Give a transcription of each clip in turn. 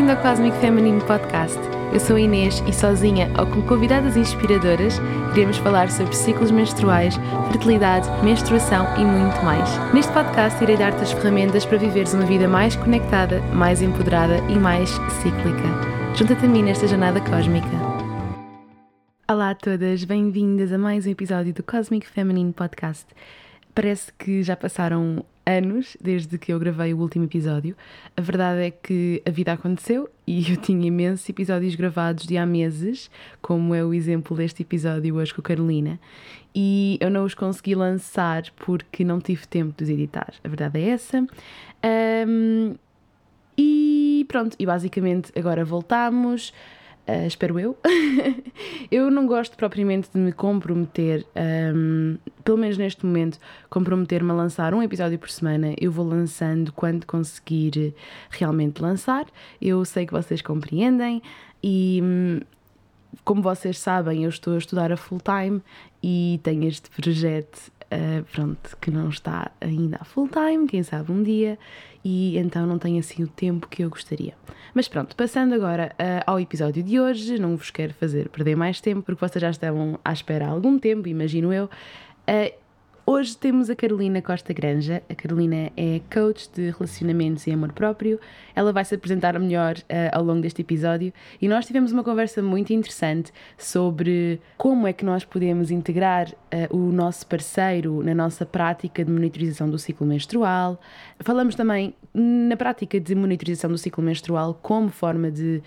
Bem-vindo ao Cosmic Feminine Podcast. Eu sou a Inês e sozinha ou com convidadas inspiradoras iremos falar sobre ciclos menstruais, fertilidade, menstruação e muito mais. Neste podcast irei dar-te as ferramentas para viveres uma vida mais conectada, mais empoderada e mais cíclica. Junta-te a mim nesta jornada cósmica. Olá a todas, bem-vindas a mais um episódio do Cosmic Feminine Podcast. Parece que já passaram anos desde que eu gravei o último episódio. A verdade é que a vida aconteceu e eu tinha imensos episódios gravados de há meses, como é o exemplo deste episódio hoje com a Carolina, e eu não os consegui lançar porque não tive tempo de os editar. A verdade é essa. Um, e pronto, e basicamente agora voltamos. Uh, espero eu. eu não gosto propriamente de me comprometer, um, pelo menos neste momento, comprometer-me a lançar um episódio por semana. Eu vou lançando quando conseguir realmente lançar. Eu sei que vocês compreendem e. Hum, como vocês sabem, eu estou a estudar a full time e tenho este projeto uh, pronto, que não está ainda a full time, quem sabe um dia, e então não tenho assim o tempo que eu gostaria. Mas pronto, passando agora uh, ao episódio de hoje, não vos quero fazer perder mais tempo, porque vocês já estavam à espera há algum tempo, imagino eu. Uh, Hoje temos a Carolina Costa Granja. A Carolina é coach de relacionamentos e amor próprio. Ela vai se apresentar melhor uh, ao longo deste episódio e nós tivemos uma conversa muito interessante sobre como é que nós podemos integrar uh, o nosso parceiro na nossa prática de monitorização do ciclo menstrual. Falamos também na prática de monitorização do ciclo menstrual como forma de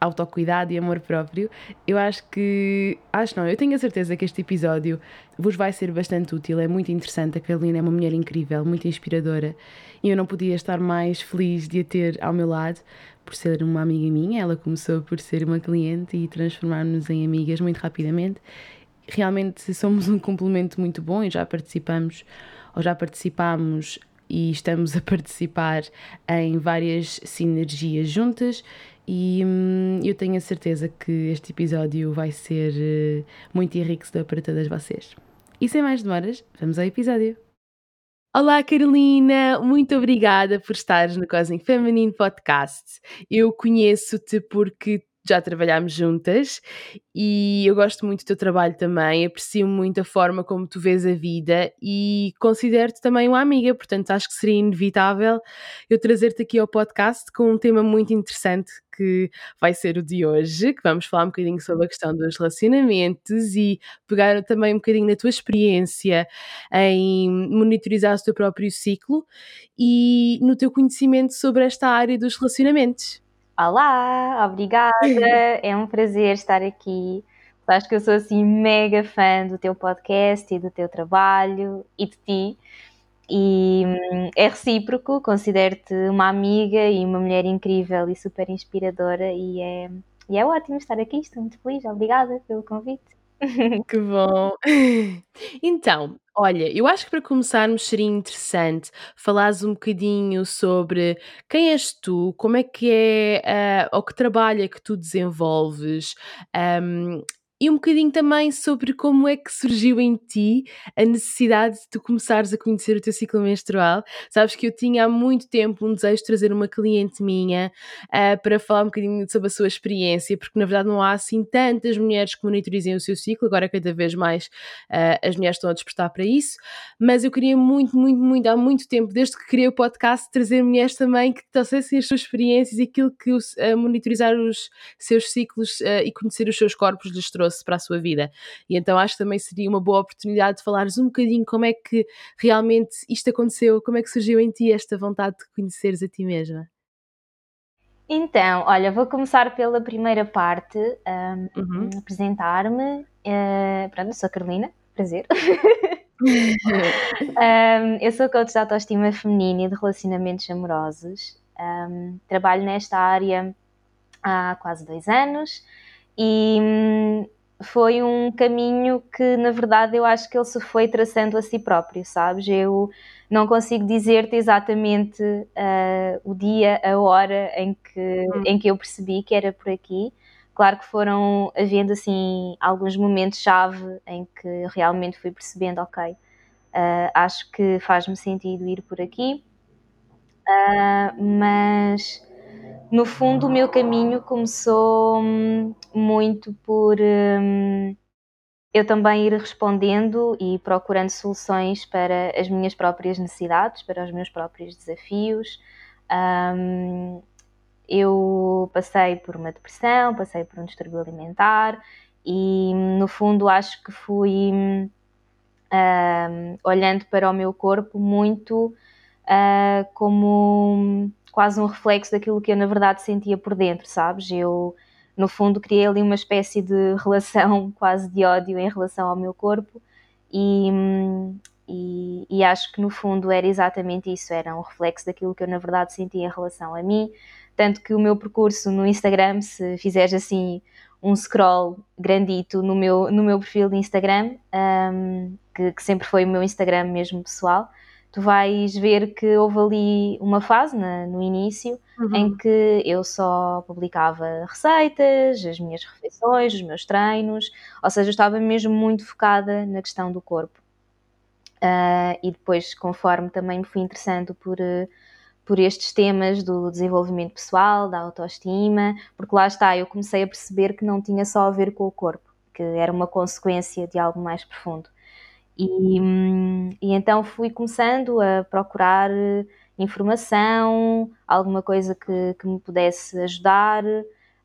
autocuidado e amor próprio, eu acho que. Acho não, eu tenho a certeza que este episódio vos vai ser bastante útil, é muito interessante. A Carolina é uma mulher incrível, muito inspiradora e eu não podia estar mais feliz de a ter ao meu lado por ser uma amiga minha. Ela começou por ser uma cliente e transformar-nos em amigas muito rapidamente. Realmente somos um complemento muito bom e já participamos ou já participámos e estamos a participar em várias sinergias juntas e hum, eu tenho a certeza que este episódio vai ser uh, muito enriquecedor para todas vocês. E sem mais demoras, vamos ao episódio. Olá Carolina, muito obrigada por estares no Cosmic Feminine Podcast. Eu conheço-te porque já trabalhámos juntas e eu gosto muito do teu trabalho também, aprecio muito a forma como tu vês a vida e considero-te também uma amiga, portanto acho que seria inevitável eu trazer-te aqui ao podcast com um tema muito interessante que vai ser o de hoje, que vamos falar um bocadinho sobre a questão dos relacionamentos e pegar também um bocadinho na tua experiência em monitorizar o teu próprio ciclo e no teu conhecimento sobre esta área dos relacionamentos. Olá, obrigada. É um prazer estar aqui. Acho que eu sou assim mega fã do teu podcast e do teu trabalho e de ti. E hum, é recíproco, considero-te uma amiga e uma mulher incrível e super inspiradora e é, e é ótimo estar aqui, estou muito feliz, obrigada pelo convite. Que bom! Então, olha, eu acho que para começarmos seria interessante falares um bocadinho sobre quem és tu, como é que é, uh, ou que trabalho é que tu desenvolves, e um bocadinho também sobre como é que surgiu em ti a necessidade de tu começares a conhecer o teu ciclo menstrual. Sabes que eu tinha há muito tempo um desejo de trazer uma cliente minha uh, para falar um bocadinho sobre a sua experiência, porque na verdade não há assim tantas mulheres que monitorizem o seu ciclo, agora cada vez mais uh, as mulheres estão a despertar para isso, mas eu queria muito, muito, muito, há muito tempo, desde que criei o podcast, trazer mulheres também que trouxessem as suas experiências e aquilo que uh, monitorizar os seus ciclos e conhecer os seus corpos lhes trouxe trouxe para a sua vida. E então acho que também seria uma boa oportunidade de falares um bocadinho como é que realmente isto aconteceu, como é que surgiu em ti esta vontade de conheceres a ti mesma. Então, olha, vou começar pela primeira parte, um, uhum. apresentar-me. Uh, pronto, sou a Carolina, prazer. um, eu sou coach de autoestima feminina e de relacionamentos amorosos. Um, trabalho nesta área há quase dois anos e hum, foi um caminho que, na verdade, eu acho que ele se foi traçando a si próprio, sabes? Eu não consigo dizer-te exatamente uh, o dia, a hora em que, hum. em que eu percebi que era por aqui. Claro que foram havendo, assim, alguns momentos-chave em que realmente fui percebendo, ok, uh, acho que faz-me sentido ir por aqui, uh, mas no fundo, o meu caminho começou hum, muito por hum, eu também ir respondendo e procurando soluções para as minhas próprias necessidades, para os meus próprios desafios. Um, eu passei por uma depressão, passei por um distúrbio alimentar e, no fundo, acho que fui olhando para o meu corpo muito uh, como quase um reflexo daquilo que eu, na verdade, sentia por dentro, sabes? Eu no fundo criei ali uma espécie de relação quase de ódio em relação ao meu corpo e, e, e, acho que no fundo era exatamente isso, era um reflexo daquilo que eu na verdade sentia em relação a mim, tanto que o meu percurso no Instagram, se fizeres assim um scroll grandito no meu, no meu perfil de Instagram, um, que, que sempre foi o meu Instagram mesmo pessoal, tu vais ver que houve ali uma fase na, no início uhum. em que eu só publicava receitas, as minhas refeições, os meus treinos, ou seja, eu estava mesmo muito focada na questão do corpo. Uh, e depois, conforme também me fui interessando por, uh, por estes temas do desenvolvimento pessoal, da autoestima, porque lá está, eu comecei a perceber que não tinha só a ver com o corpo, que era uma consequência de algo mais profundo. E, e então fui começando a procurar eh, informação, alguma coisa que, que me pudesse ajudar.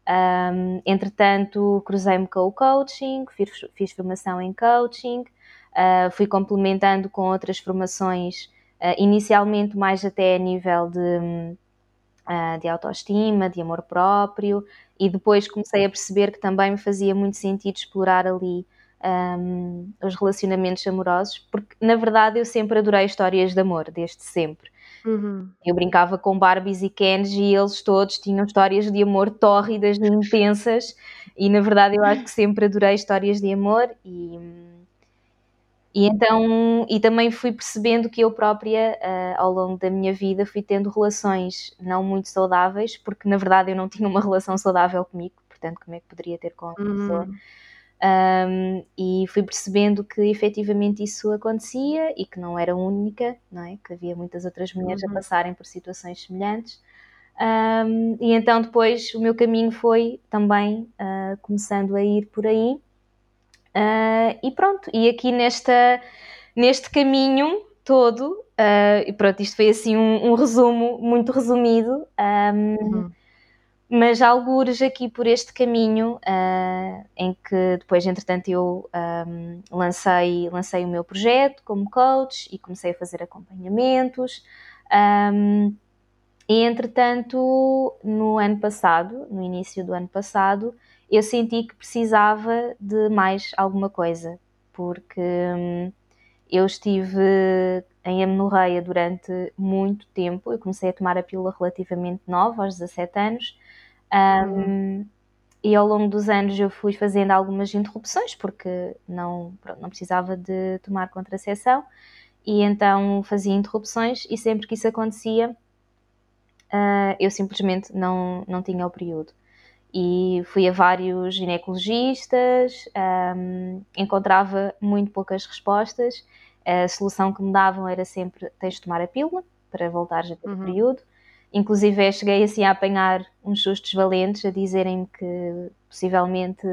Um, entretanto, cruzei-me com o coaching, fiz, fiz formação em coaching, uh, fui complementando com outras formações, uh, inicialmente mais até a nível de, uh, de autoestima, de amor próprio, e depois comecei a perceber que também me fazia muito sentido explorar ali um, os relacionamentos amorosos, porque na verdade eu sempre adorei histórias de amor, desde sempre. Uhum. Eu brincava com Barbies e Kens e eles todos tinham histórias de amor tórridas e intensas, e na verdade eu acho que sempre adorei histórias de amor e. E então, e também fui percebendo que eu própria, uh, ao longo da minha vida, fui tendo relações não muito saudáveis, porque na verdade eu não tinha uma relação saudável comigo, portanto, como é que poderia ter com a uhum. pessoa? Um, e fui percebendo que efetivamente isso acontecia e que não era única, não é? que havia muitas outras mulheres uhum. a passarem por situações semelhantes. Um, e então depois o meu caminho foi também uh, começando a ir por aí. Uh, e pronto, e aqui nesta, neste caminho todo, uh, e pronto, isto foi assim um, um resumo muito resumido. Um, uhum mas algures aqui por este caminho uh, em que depois, entretanto, eu um, lancei, lancei o meu projeto como coach e comecei a fazer acompanhamentos. Um, e entretanto, no ano passado, no início do ano passado, eu senti que precisava de mais alguma coisa, porque um, eu estive em amenorreia durante muito tempo. Eu comecei a tomar a pílula relativamente nova, aos 17 anos, um, e ao longo dos anos eu fui fazendo algumas interrupções porque não, pronto, não precisava de tomar contracepção e então fazia interrupções e sempre que isso acontecia uh, eu simplesmente não, não tinha o período. E fui a vários ginecologistas, um, encontrava muito poucas respostas. A solução que me davam era sempre: tens de tomar a pílula para voltares a ter uhum. o período. Inclusive cheguei assim a apanhar uns sustos valentes a dizerem-me que possivelmente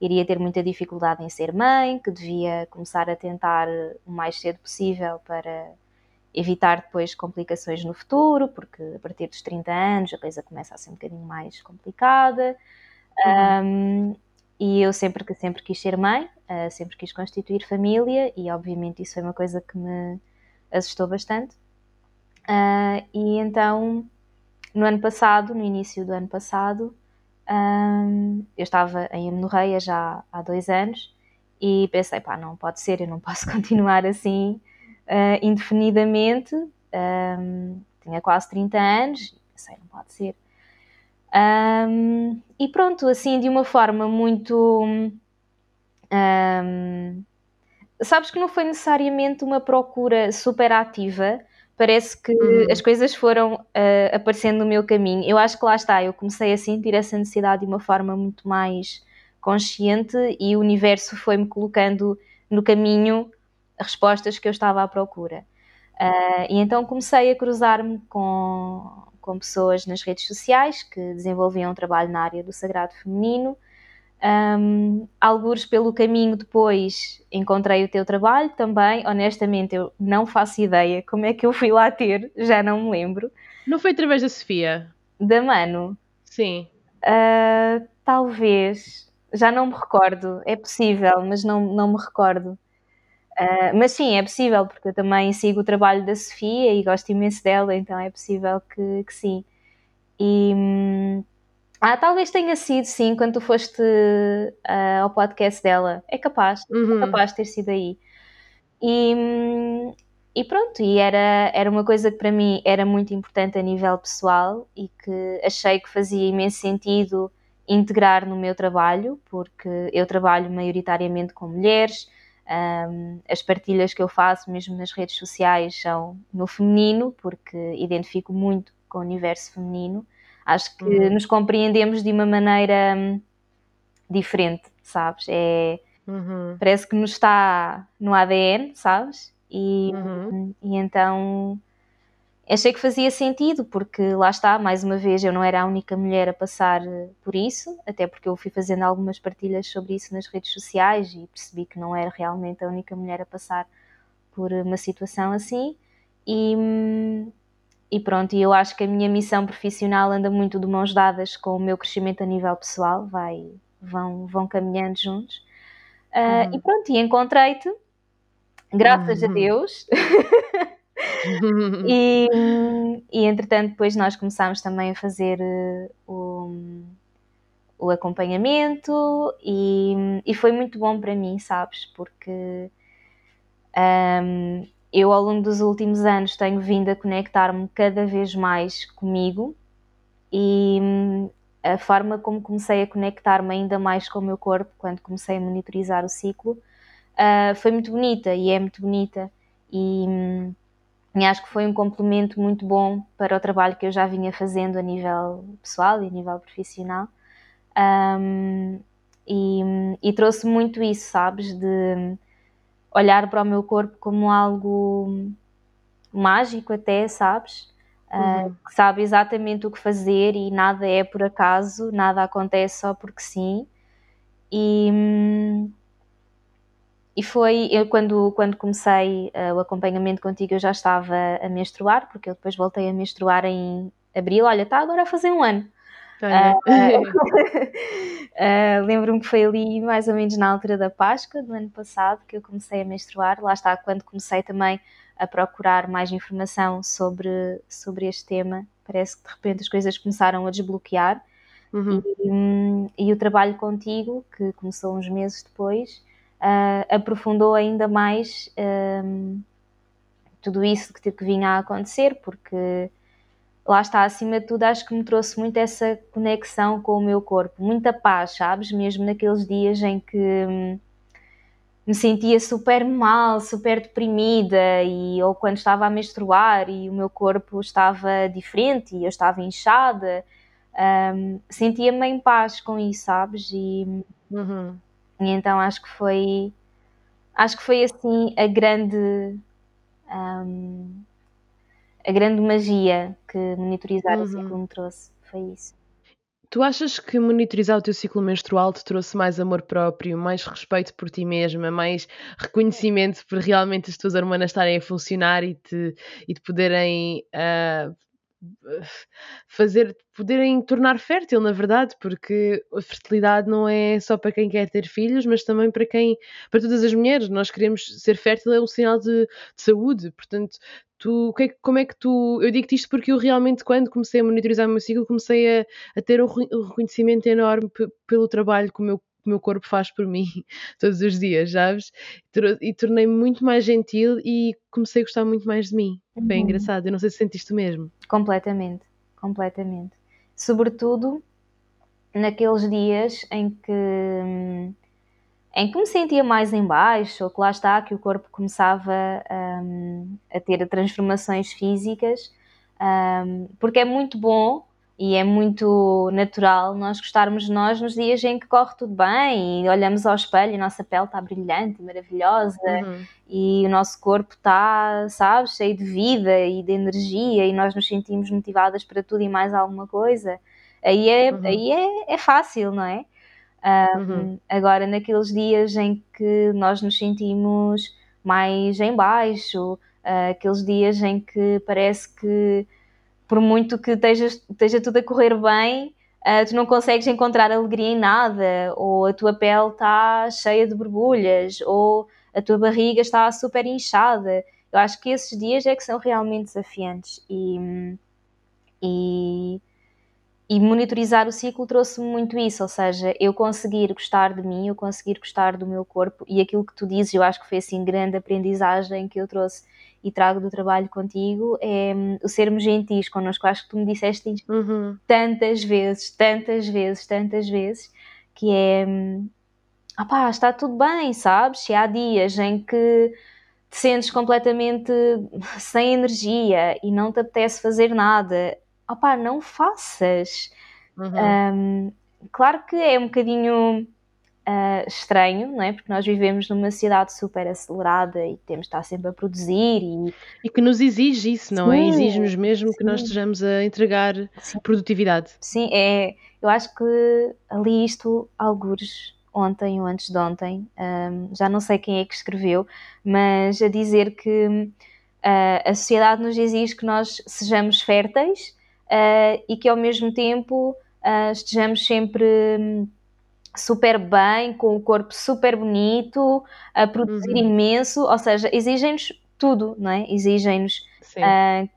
iria ter muita dificuldade em ser mãe, que devia começar a tentar o mais cedo possível para evitar depois complicações no futuro, porque a partir dos 30 anos a coisa começa a ser um bocadinho mais complicada. Uhum. Um, e eu sempre que sempre quis ser mãe, uh, sempre quis constituir família e obviamente isso foi uma coisa que me assustou bastante. Uh, e então no ano passado, no início do ano passado, um, eu estava em amenorreia já há dois anos e pensei, pá, não pode ser, eu não posso continuar assim uh, indefinidamente. Um, tinha quase 30 anos, pensei, não pode ser. Um, e pronto, assim, de uma forma muito. sabes que não foi necessariamente uma procura super ativa, parece que uhum. as coisas foram uh, aparecendo no meu caminho. Eu acho que lá está, eu comecei a sentir essa necessidade de uma forma muito mais consciente e o universo foi-me colocando no caminho respostas que eu estava à procura. Uh, e então comecei a cruzar-me com, com pessoas nas redes sociais que desenvolviam um trabalho na área do sagrado feminino. Um, alguns pelo caminho depois encontrei o teu trabalho também. Honestamente, eu não faço ideia como é que eu fui lá ter, já não me lembro. Não foi através da Sofia? Da Mano? Sim. Uh, talvez, já não me recordo, é possível, mas não, não me recordo. Uh, mas sim, é possível, porque eu também sigo o trabalho da Sofia e gosto imenso dela, então é possível que, que sim. E hum, ah, talvez tenha sido sim quando tu foste uh, ao podcast dela. É capaz, é uhum. é capaz de ter sido aí. E, e pronto, e era, era uma coisa que para mim era muito importante a nível pessoal e que achei que fazia imenso sentido integrar no meu trabalho, porque eu trabalho maioritariamente com mulheres, um, as partilhas que eu faço, mesmo nas redes sociais, são no feminino, porque identifico muito com o universo feminino. Acho que uhum. nos compreendemos de uma maneira hum, diferente, sabes? É, uhum. Parece que nos está no ADN, sabes? E, uhum. e então achei que fazia sentido, porque lá está, mais uma vez, eu não era a única mulher a passar eh, por isso, até porque eu fui fazendo algumas partilhas sobre isso nas redes sociais e percebi que não era realmente a única mulher a passar por uma situação assim. E, e pronto, e eu acho que a minha missão profissional anda muito de mãos dadas com o meu crescimento a nível pessoal, vai, vão, vão caminhando juntos. Uh, uhum. E pronto, e encontrei-te, graças uhum. a Deus. e, e entretanto, depois nós começámos também a fazer uh, o, o acompanhamento e, e foi muito bom para mim, sabes? Porque um, eu, ao longo dos últimos anos, tenho vindo a conectar-me cada vez mais comigo e hum, a forma como comecei a conectar-me ainda mais com o meu corpo quando comecei a monitorizar o ciclo uh, foi muito bonita e é muito bonita. E, hum, e acho que foi um complemento muito bom para o trabalho que eu já vinha fazendo a nível pessoal e a nível profissional. Um, e, e trouxe muito isso, sabes? De olhar para o meu corpo como algo mágico, até, sabes? Uh, que sabe exatamente o que fazer e nada é por acaso, nada acontece só porque sim. E, e foi, eu quando, quando comecei uh, o acompanhamento contigo, eu já estava a menstruar, porque eu depois voltei a menstruar em abril. Olha, está agora a fazer um ano. Uh, uh, Lembro-me que foi ali mais ou menos na altura da Páscoa do ano passado que eu comecei a menstruar. Lá está, quando comecei também a procurar mais informação sobre, sobre este tema, parece que de repente as coisas começaram a desbloquear. Uhum. E, um, e o trabalho contigo, que começou uns meses depois, uh, aprofundou ainda mais um, tudo isso que, que vinha a acontecer, porque lá está, acima de tudo, acho que me trouxe muito essa conexão com o meu corpo, muita paz, sabes? Mesmo naqueles dias em que hum, me sentia super mal, super deprimida, e, ou quando estava a menstruar e o meu corpo estava diferente e eu estava inchada, um, sentia-me em paz com isso, sabes? E, uhum. E então acho que foi acho que foi assim a grande um, a grande magia que monitorizar uhum. o ciclo me trouxe. Foi isso. Tu achas que monitorizar o teu ciclo menstrual te trouxe mais amor próprio, mais respeito por ti mesma, mais reconhecimento por realmente as tuas hormonas estarem a funcionar e te, e poderem uh, fazer, poderem tornar fértil, na verdade, porque a fertilidade não é só para quem quer ter filhos, mas também para quem, para todas as mulheres. Nós queremos ser fértil, é um sinal de, de saúde, portanto, tu, é como é que tu, eu digo-te isto porque eu realmente, quando comecei a monitorizar o meu ciclo, comecei a, a ter um reconhecimento enorme pelo trabalho que o meu o meu corpo faz por mim todos os dias, sabes? E tornei-me muito mais gentil e comecei a gostar muito mais de mim. Uhum. Foi engraçado. Eu não sei se sentiste o mesmo. Completamente, completamente. Sobretudo naqueles dias em que em que me sentia mais em baixo, ou que lá está, que o corpo começava um, a ter transformações físicas, um, porque é muito bom e é muito natural nós gostarmos de nós nos dias em que corre tudo bem e olhamos ao espelho e a nossa pele está brilhante, maravilhosa uhum. e o nosso corpo está, sabes, cheio de vida e de energia e nós nos sentimos motivadas para tudo e mais alguma coisa. Aí é, uhum. aí é, é fácil, não é? Um, uhum. Agora, naqueles dias em que nós nos sentimos mais em baixo, uh, aqueles dias em que parece que por muito que esteja, esteja tudo a correr bem, uh, tu não consegues encontrar alegria em nada, ou a tua pele está cheia de borbulhas, ou a tua barriga está super inchada. Eu acho que esses dias é que são realmente desafiantes e, e, e monitorizar o ciclo trouxe-me muito isso, ou seja, eu conseguir gostar de mim, eu conseguir gostar do meu corpo e aquilo que tu dizes, eu acho que foi assim grande aprendizagem que eu trouxe e trago do trabalho contigo é o sermos gentis connosco. Acho que tu me disseste isto uhum. tantas vezes, tantas vezes, tantas vezes, que é opá, está tudo bem, sabes? Se há dias em que te sentes completamente sem energia e não te apetece fazer nada, opá, não faças. Uhum. Um, claro que é um bocadinho uh, estranho, não é? Porque nós vivemos numa sociedade super acelerada e temos de estar sempre a produzir e... E que nos exige isso, não é? sim, é? Exige-nos mesmo sim. que nós estejamos a entregar sim. produtividade. Sim, é... Eu acho que ali isto, algures, ontem ou antes de ontem, um, já não sei quem é que escreveu, mas a dizer que uh, a sociedade nos exige que nós sejamos férteis uh, e que ao mesmo tempo uh, estejamos sempre hum, super bem, com o corpo super bonito, a produzir uhum. imenso, ou seja, exigem-nos tudo, não é? Exigem-nos uh,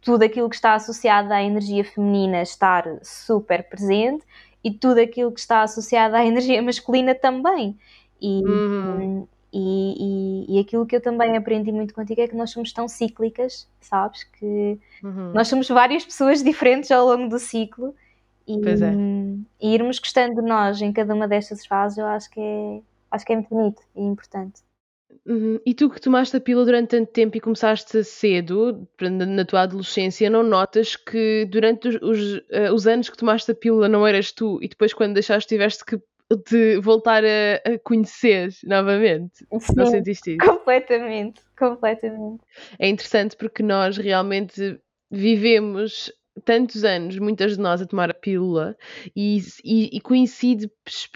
tudo aquilo que está associado à energia feminina estar super presente e tudo aquilo que está associado à energia masculina também. E, uhum. e, e, e, aquilo que eu também aprendi muito contigo é que nós somos tão cíclicas, sabes? Que uhum. nós somos várias pessoas diferentes ao longo do ciclo e, é. e, irmos gostando de nós em cada uma destas fases, eu acho que é, acho que é muito bonito e importante. Uhum. E tu que tomaste a pílula durante tanto tempo e começaste cedo, na tua adolescência, não notas que durante os, os, uh, os anos que tomaste a pílula não eras tu e depois quando deixaste tiveste que te voltar a, a conhecer novamente? Sim, não sentiste isso? Completamente, completamente. É interessante porque nós realmente vivemos tantos anos, muitas de nós, a tomar a pílula e, e, e coincide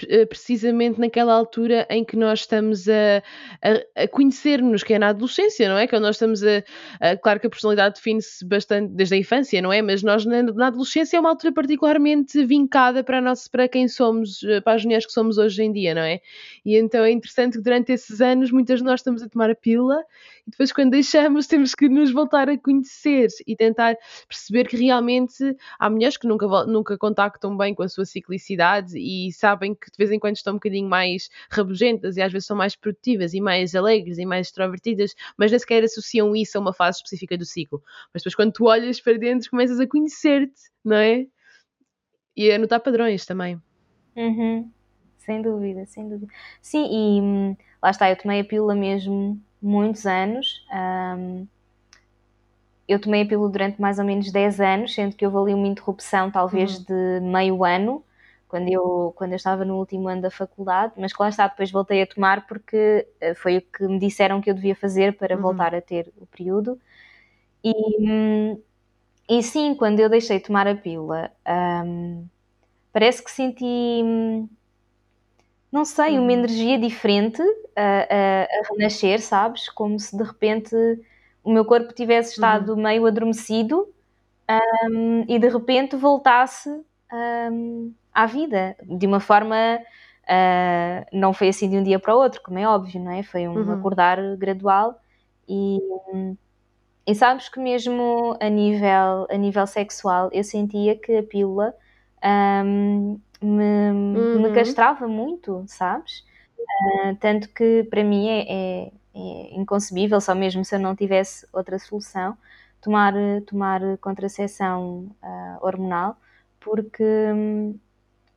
eh, precisamente naquela altura em que nós estamos a, a, a conhecer-nos, que é na adolescência, não é? Quando nós estamos a. a claro que a personalidade define-se bastante desde a infância, não é? Mas nós na, na, adolescência é uma altura particularmente vincada para, nós, para quem somos, eh, para as mulheres que somos hoje em dia, não é? E então é interessante que durante esses anos muitas de nós estamos a tomar a pílula e depois quando deixamos temos que nos voltar a conhecer e tentar perceber que realmente realmente há mulheres que nunca, nunca contactam bem com a sua ciclicidade e sabem que de vez em quando estão um bocadinho mais rabugentas e às vezes são mais produtivas e mais alegres e mais extrovertidas, mas nem sequer associam isso a uma fase específica do ciclo. Mas depois quando tu olhas para dentro começas a conhecer-te, não é? E a notar padrões também. Uhum. Sem dúvida, sem dúvida. Sim, e hum, lá está, eu tomei a pílula mesmo muitos anos. Um, eu tomei a pílula durante mais ou menos 10 anos, sendo que houve ali uma interrupção, talvez uhum. de meio ano, quando eu, quando eu estava no último ano da faculdade, mas lá está, depois voltei a tomar porque eh, foi o que me disseram que eu devia fazer para uhum. voltar a ter o período. E, e sim, quando eu deixei de tomar a pílula, um, parece que senti, não sei, uma uhum. energia diferente a, a, a renascer, sabes? Como se de repente o meu corpo tivesse estado uhum. meio adormecido um, e de repente voltasse um, à vida de uma forma. Uh, não foi assim de um dia para o outro, como é óbvio, não é? Foi um uhum. acordar gradual e, e sabes que mesmo a nível, a nível sexual eu sentia que a pílula um, me, uhum. me castrava muito, sabes? Uh, tanto que para mim é, é é inconcebível, só mesmo se eu não tivesse outra solução, tomar, tomar contracepção uh, hormonal, porque hum,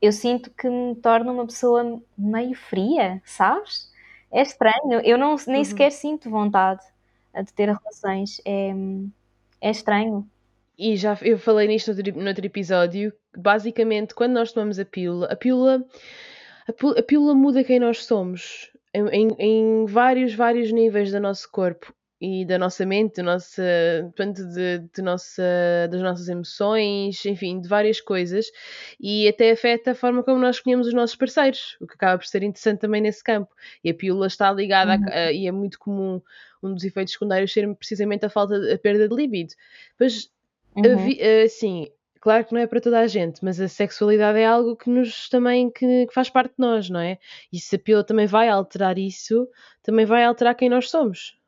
eu sinto que me torna uma pessoa meio fria, sabes? É estranho, eu não, nem uhum. sequer sinto vontade de ter relações, é, é estranho. e já eu falei nisto no outro episódio, basicamente, quando nós tomamos a pílula, a pílula, a pílula muda quem nós somos em, em, vários, vários níveis do nosso corpo e da nossa mente, do nosso, portanto, de, de nossa, das nossas emoções, enfim, de várias coisas, e até afeta a forma como nós escolhemos os nossos parceiros, o que acaba por ser interessante também nesse campo. E a pílula está ligada, uhum. a, a, e é muito comum um dos efeitos secundários ser precisamente a falta, a perda de libido. Mas, uhum. assim, claro que não é para toda a gente, mas a sexualidade é algo que nos também que, que, faz parte de nós, não é? E se a pílula também vai alterar isso, também vai alterar quem nós somos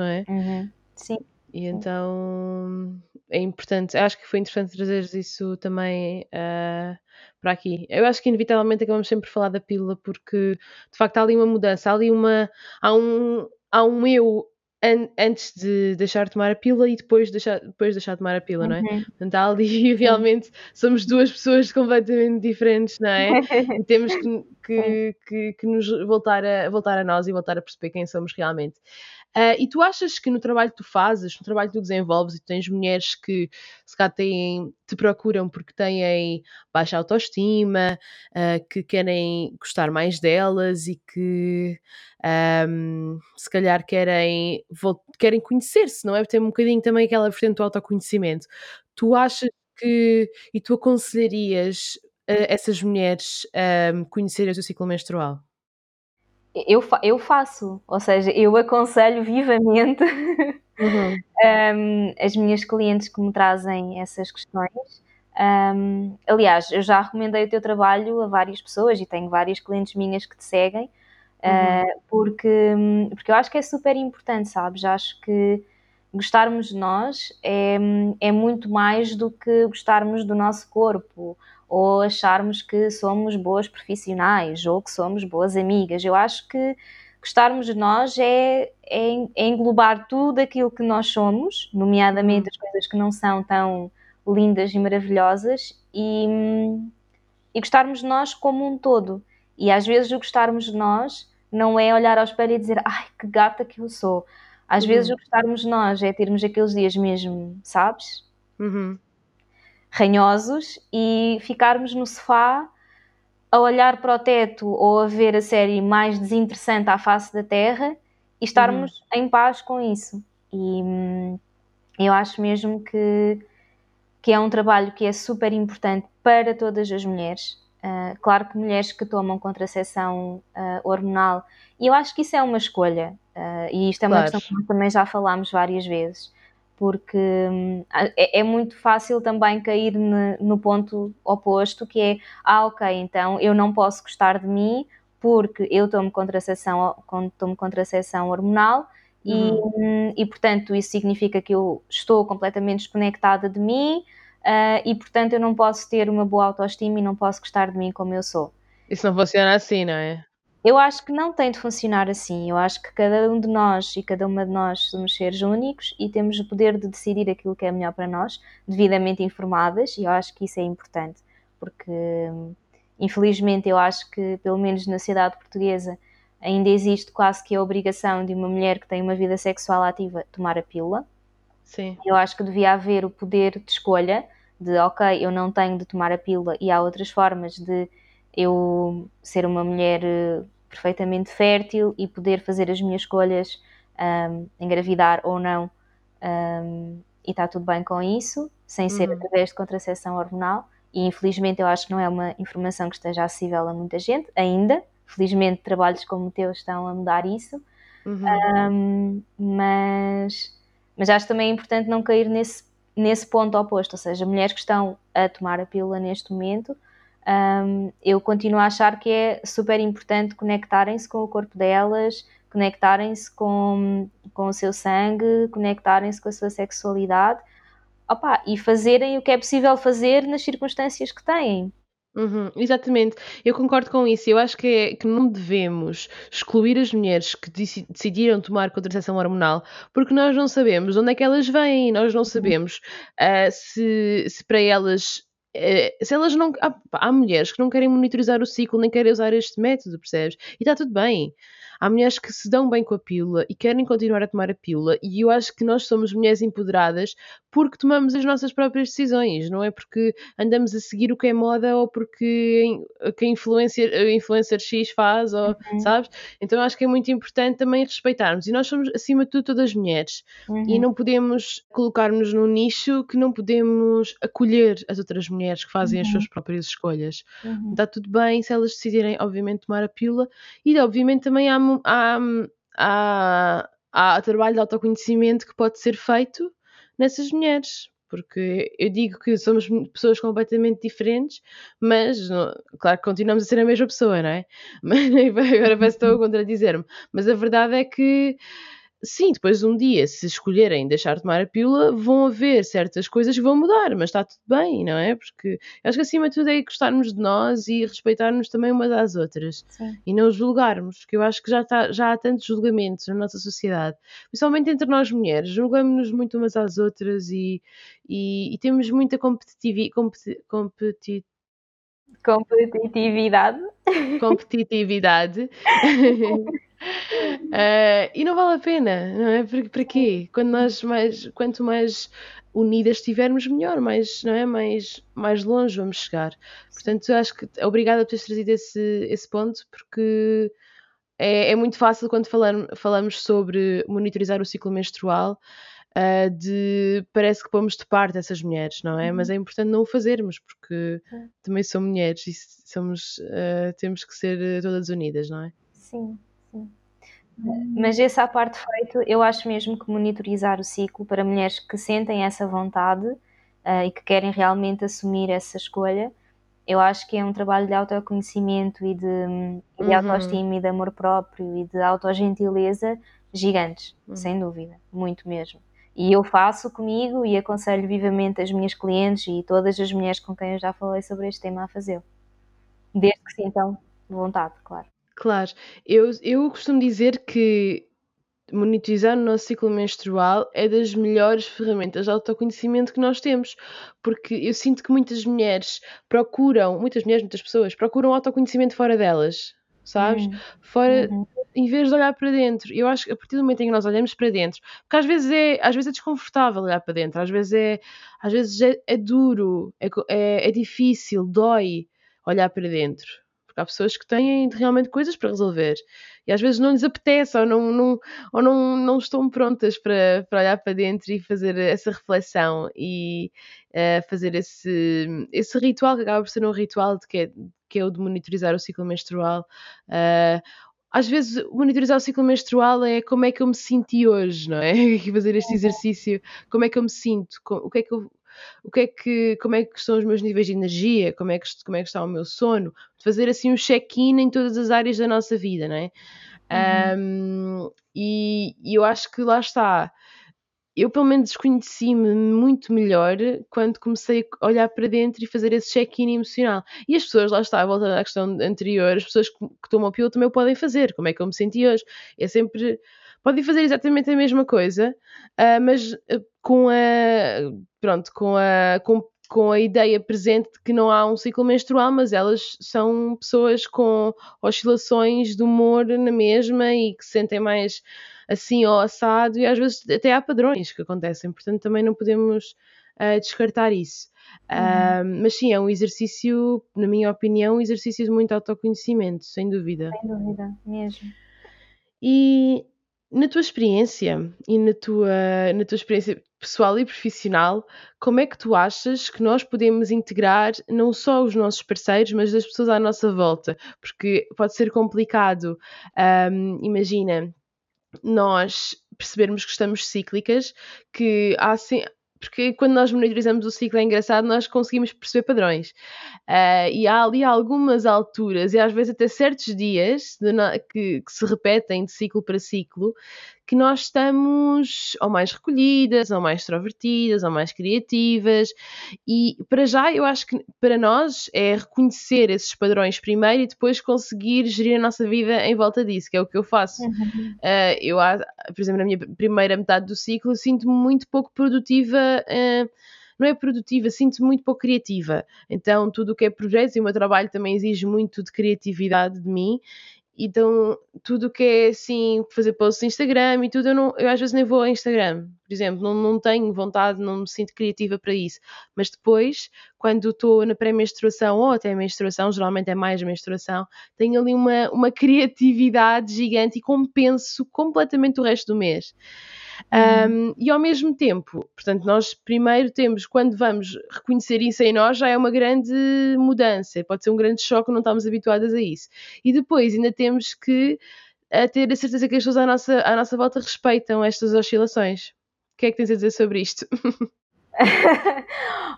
não é? Uhum. Sim. E então é importante, acho que foi interessante trazer isso também uh, para aqui. Eu acho que inevitavelmente acabamos sempre por falar da pílula porque de facto há ali uma mudança, há ali uma. há um, há um eu an antes de deixar de tomar a pílula e depois, deixar, depois de deixar de tomar a pílula, uhum. não é? Uhum. Portanto, há ali realmente somos duas pessoas completamente diferentes, não é? e temos que, que, que, que, nos voltar a, voltar a nós e voltar a perceber quem somos realmente. Uh, e tu achas que no trabalho que tu fazes, no trabalho que tu desenvolves, e tu tens mulheres que se calhar têm, te procuram porque têm baixa autoestima, uh, que querem gostar mais delas e que um, se calhar querem, querem conhecer-se, não é? Ter um bocadinho também aquela vertente do autoconhecimento. Tu achas que, e tu aconselharias uh, essas mulheres um, conhecerem o seu ciclo menstrual? Eu, eu faço, ou seja, eu aconselho vivamente uhum. um, as minhas clientes que me trazem essas questões. Um, aliás, eu já recomendei o teu trabalho a várias pessoas e tenho várias clientes minhas que te seguem, uhum. uh, porque, porque eu acho que é super importante, sabes? Acho que gostarmos de nós é, é muito mais do que gostarmos do nosso corpo ou acharmos que somos boas profissionais ou que somos boas amigas. Eu acho que gostarmos de nós é, é, é englobar tudo aquilo que nós somos, nomeadamente as coisas que não são tão lindas e maravilhosas, e, e gostarmos de nós como um todo. E às vezes o gostarmos de nós não é olhar ao espelho e dizer ai que gata que eu sou. Às uhum. vezes o gostarmos de nós é termos aqueles dias mesmo, sabes? Uhum ranhosos e ficarmos no sofá a olhar para o teto ou a ver a série mais desinteressante à face da Terra e estarmos uhum. em paz com isso. E hum, eu acho mesmo que, que é um trabalho que é super importante para todas as mulheres. Uh, claro que mulheres que tomam contracepção uh, hormonal, e eu acho que isso é uma escolha, uh, e isto é uma claro. questão que também já falámos várias vezes porque hum, é, é, muito fácil também cair no, no, ponto oposto, que é, ah, ok, então eu não posso gostar de mim porque eu tomo contracepção, tomo contracepção hormonal uhum. e, e, portanto, isso significa que eu estou completamente desconectada de mim uh, e, portanto, eu não posso ter uma boa autoestima e não posso gostar de mim como eu sou. Isso não funciona assim, não é? Eu acho que não tem de funcionar assim. Eu acho que cada um de nós e cada uma de nós somos seres únicos e temos o poder de decidir aquilo que é melhor para nós, devidamente informadas, e eu acho que isso é importante, porque infelizmente eu acho que, pelo menos na sociedade portuguesa, ainda existe quase que a obrigação de uma mulher que tem uma vida sexual ativa tomar a pílula. Sim. Eu acho que devia haver o poder de escolha de, ok, eu não tenho de tomar a pílula e há outras formas de eu ser uma mulher eh, perfeitamente fértil e poder fazer as minhas escolhas, um, engravidar ou não, um, e está tudo bem com isso, sem ser uhum. através de contracepção hormonal. E infelizmente eu acho que não é uma informação que esteja acessível a muita gente ainda. Felizmente trabalhos como o teu estão a mudar isso. Uhum. Um, mas, mas acho também importante não cair nesse, nesse ponto oposto, ou seja, mulheres que estão a tomar a pílula neste momento um, eu continuo a achar que é super importante conectarem-se com o corpo delas, conectarem-se com, com o seu sangue, conectarem-se com a sua sexualidade opa, e fazerem o que é possível fazer nas circunstâncias que têm. Uhum, exatamente, eu concordo com isso. Eu acho que, é, que não devemos excluir as mulheres que decidiram tomar contracepção hormonal porque nós não sabemos onde é que elas vêm, nós não uhum. sabemos uh, se, se para elas se elas não. Há, há, mulheres que não querem monitorizar o ciclo, nem querem usar este método, percebes? E está tudo bem. Há mulheres que se dão bem com a pílula e querem continuar a tomar a pílula, e eu acho que nós somos mulheres empoderadas porque tomamos as nossas próprias decisões, não é porque andamos a seguir o que é moda ou porque que a influencer, a influencer X faz, ou, uhum. sabes? Então acho que é muito importante também respeitarmos. E nós somos, acima de tudo, todas mulheres. Uhum. E não podemos colocar-nos num nicho que não podemos acolher as outras mulheres que fazem uhum. as suas próprias escolhas. Uhum. Está tudo bem se elas decidirem, obviamente, tomar a pílula. E, obviamente, também há, há, há, trabalho de autoconhecimento que pode ser feito nessas mulheres porque eu digo que somos pessoas completamente diferentes, mas não, claro que continuamos a ser a mesma pessoa, não é? Mas agora parece que estou a contradizer-me. Mas a verdade é que Sim, depois um dia, se escolherem deixar de tomar a pílula, vão haver certas coisas que vão mudar, mas está tudo bem, não é? Porque acho que acima de tudo é gostarmos de nós e respeitarmos também uma das outras Sim. e não julgarmos, porque eu acho que já, já há tantos julgamentos na nossa sociedade, principalmente entre nós mulheres, julgamos-nos muito umas às outras e, e, e temos muita competitividade. Competi, competitividade. Competitividade. Uh, e não vale a pena, não é? Para, para quê? Quando nós mais, quanto mais unidas estivermos, melhor, mais, não é? mais, mais longe vamos chegar. Portanto, acho que obrigada por teres trazido esse, esse ponto, porque é, é muito fácil quando falar, falamos sobre monitorizar o ciclo menstrual. Uh, de parece que pomos de parte essas mulheres, não é? Uhum. Mas é importante não o fazermos, porque também são mulheres e somos, uh, temos que ser todas unidas, não é? Sim, mas essa parte feito, eu acho mesmo que monitorizar o ciclo para mulheres que sentem essa vontade uh, e que querem realmente assumir essa escolha, eu acho que é um trabalho de autoconhecimento e de, e de uhum. autoestima e de amor próprio e de autogentileza gigantes, uhum. sem dúvida, muito mesmo. E eu faço comigo e aconselho vivamente as minhas clientes e todas as mulheres com quem eu já falei sobre este tema a fazê-lo. Desde que sintam vontade, claro. Claro, eu, eu costumo dizer que monitorizar o nosso ciclo menstrual é das melhores ferramentas de autoconhecimento que nós temos, porque eu sinto que muitas mulheres procuram, muitas mulheres, muitas pessoas procuram autoconhecimento fora delas, sabes? Hum. Fora, uhum. em vez de olhar para dentro. Eu acho que a partir do momento em que nós olhamos para dentro, porque às vezes é, às vezes é desconfortável olhar para dentro, às vezes é, às vezes é, é duro, é, é, é difícil, dói olhar para dentro há pessoas que têm realmente coisas para resolver e às vezes não lhes apetece ou não, não, ou não, não estão prontas para, para olhar para dentro e fazer essa reflexão e uh, fazer esse, esse ritual que acaba por ser um ritual de que, é, que é o de monitorizar o ciclo menstrual. Uh, às vezes monitorizar o ciclo menstrual é como é que eu me senti hoje, não é? fazer este uhum. exercício, como é que eu me sinto, o que é que eu o que é que, como é que estão os meus níveis de energia, como é que, como é que está o meu sono, de fazer assim um check-in em todas as áreas da nossa vida, não é? Uhum. Um, e, e eu acho que lá está. Eu, pelo menos, desconheci-me muito melhor quando comecei a olhar para dentro e fazer esse check-in emocional. E as pessoas, lá está, a volta à questão anterior, as pessoas que, que tomam pílula também o podem fazer. Como é que eu me senti hoje? É sempre podem fazer exatamente a mesma coisa, uh, mas uh, com a pronto, com a com, com a ideia presente de que não há um ciclo menstrual, mas elas são pessoas com oscilações de humor na mesma e que se sentem mais assim ou assado, e às vezes até há padrões que acontecem, portanto também não podemos uh, descartar isso. Uhum. mas sim, é um exercício, na minha opinião, um exercício de muito autoconhecimento, sem dúvida. Sem dúvida, mesmo. E na tua experiência e na tua, na tua experiência pessoal e profissional, como é que tu achas que nós podemos integrar não só os nossos parceiros, mas as pessoas à nossa volta? Porque pode ser complicado, um, imagina, nós percebermos que estamos cíclicas, que há, porque quando nós monitorizamos o ciclo é engraçado, nós conseguimos perceber padrões. Uh, e há ali algumas alturas, e às vezes até certos dias que, que, se repetem de ciclo para ciclo, que nós estamos ou mais recolhidas, ou mais extrovertidas, ou mais criativas. E para já, eu acho que para nós é reconhecer esses padrões primeiro e depois conseguir gerir a nossa vida em volta disso, que é o que eu faço. Uhum. Uh, eu, por exemplo, na minha primeira metade do ciclo, sinto-me muito pouco produtiva. Uh, não é produtiva, sinto-me muito pouco criativa. Então, tudo o que é projetos e o meu trabalho também exige muito de criatividade de mim então tudo que é assim, fazer posts no Instagram e tudo, eu, não, eu às vezes nem vou ao Instagram, por exemplo, não, não tenho vontade, não me sinto criativa para isso. Mas depois, quando estou na pré-menstruação ou até menstruação, geralmente é mais menstruação, tenho ali uma, uma criatividade gigante e compenso completamente o resto do mês. Um, e ao mesmo tempo, portanto, nós primeiro temos, quando vamos reconhecer isso em nós, já é uma grande mudança, pode ser um grande choque, não estamos habituadas a isso. E depois ainda temos que a ter a certeza que as pessoas à nossa, à nossa volta respeitam estas oscilações. O que é que tens a dizer sobre isto?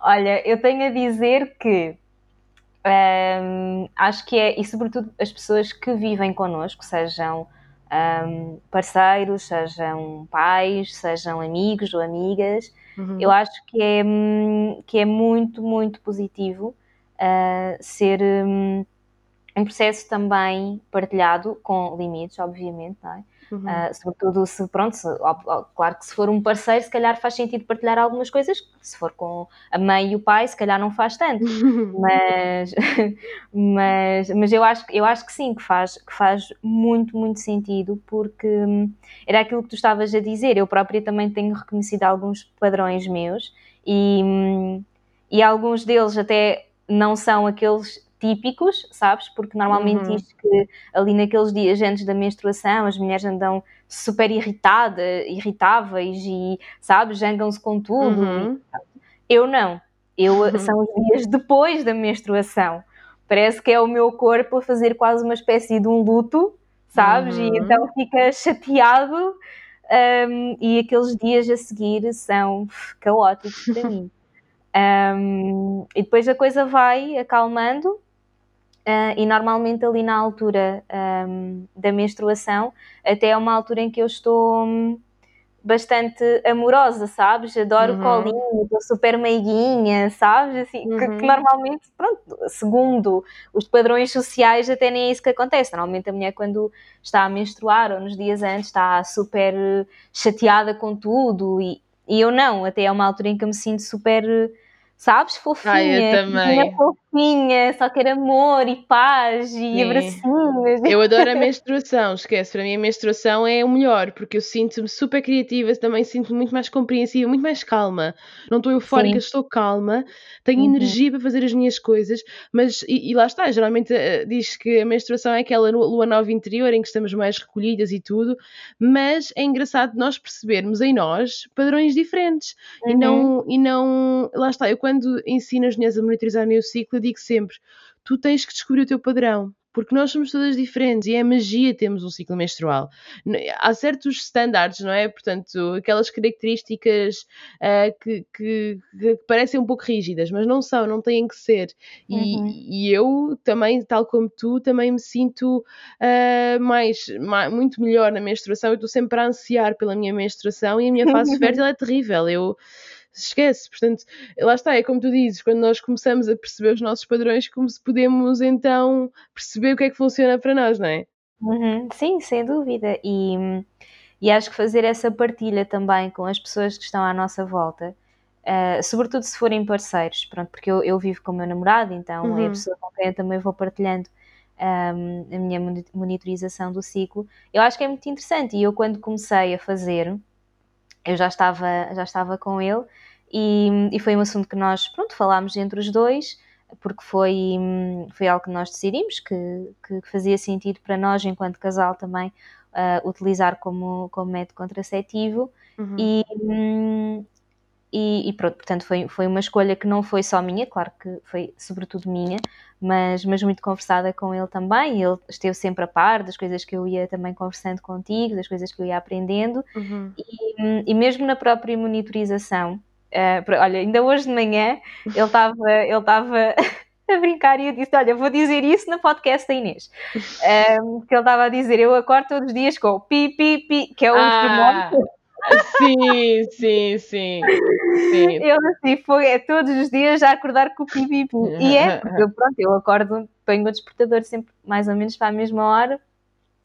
Olha, eu tenho a dizer que um, acho que é, e sobretudo as pessoas que vivem connosco, sejam um, parceiros, sejam pais, sejam amigos ou amigas. Uhum. Eu acho que é, que é muito, muito positivo uh, ser um, um processo também partilhado com limites, obviamente, não é? Uhum. Uh, sobretudo se, pronto, se, ó, claro que se for um parceiro, se calhar faz sentido partilhar algumas coisas, se for com a mãe e o pai, se calhar não faz tanto, mas, mas, mas eu, acho, eu acho que sim, que faz, que faz muito, muito sentido, porque hum, era aquilo que tu estavas a dizer, eu própria também tenho reconhecido alguns padrões meus e, hum, e alguns deles até não são aqueles típicos, sabes? Porque normalmente uhum. diz que ali naqueles dias antes da menstruação as mulheres andam super irritadas, irritáveis e, sabes, jangam-se com tudo. Uhum. Eu não. Eu, uhum. São os dias depois da menstruação. Parece que é o meu corpo a fazer quase uma espécie de um luto, sabes? E uhum. então fica chateado um, e aqueles dias a seguir são caóticos para mim. Um, e depois a coisa vai acalmando Uh, e normalmente ali na altura um, da menstruação, até é uma altura em que eu estou um, bastante amorosa, sabes? Adoro uhum. colinho, estou super meiguinha, sabes? Assim, uhum. que, que, uhum. normalmente, pronto, segundo os padrões sociais, até nem é isso que acontece. Normalmente a mulher, quando está a menstruar ou nos dias antes, está super chateada com tudo e, e eu não, até é uma altura em que eu me sinto super sabes? Fofinha. Ah, eu também. Fofinha, só quer amor e paz e abracinhos. Eu adoro a menstruação, esquece. Para mim a menstruação é o melhor, porque eu sinto-me super criativa, também sinto-me muito mais compreensiva, muito mais calma. Não estou eufórica, Sim. estou calma, tenho uhum. energia para fazer as minhas coisas, mas e, e lá está, geralmente uh, diz que a menstruação é aquela lua nova interior em que estamos mais recolhidas e tudo, mas é engraçado nós percebermos em nós padrões diferentes uhum. e não, e não, lá está, eu quando quando ensino as mulheres a monitorizarem o ciclo, eu digo sempre: tu tens que descobrir o teu padrão porque nós somos todas diferentes e é magia termos um ciclo menstrual. Há certos standards, não é? Portanto, aquelas características uh, que, que, que, parecem um pouco rígidas, mas não são, não têm que ser. E, uhum. e eu também, tal como tu, também me sinto uh, mais, mais, muito melhor na menstruação. Eu estou sempre a ansiar pela minha menstruação e a minha fase fértil é terrível. Eu esquece. Portanto, lá está, é como tu dizes, quando nós começamos a perceber os nossos padrões, como se podemos então perceber o que é que funciona para nós, não é? Uhum, sim, sem dúvida. E, e acho que fazer essa partilha também com as pessoas que estão à nossa volta, uh, sobretudo se forem parceiros, pronto, porque eu, eu vivo com o meu namorado, então uhum. é a pessoa com quem eu também vou partilhando um, a minha monitorização do ciclo. Eu acho que é muito interessante e eu quando comecei a fazer, eu já estava, já estava com ele e, e foi um assunto que nós, pronto, falámos entre os dois, porque foi, foi algo que nós decidimos que, que fazia sentido para nós, enquanto casal, também uh, utilizar como, como método contraceptivo. Uhum. E, e, e, pronto, portanto, foi, foi uma escolha que não foi só minha, claro que foi sobretudo minha, mas, mas muito conversada com ele também. Ele esteve sempre a par das coisas que eu ia também conversando contigo, das coisas que eu ia aprendendo, uhum. e, e mesmo na própria monitorização. Uh, olha, ainda hoje de manhã ele estava ele estava a brincar e eu disse: Olha, vou dizer isso no podcast da Inês. Um, que ele estava a dizer: Eu acordo todos os dias com pi, pi, pi, que é o ah. Sim, sim, sim. sim. Eu assim, foi, é todos os dias já acordar com o pipi. E é, porque pronto, eu acordo, ponho o despertador sempre mais ou menos para a mesma hora.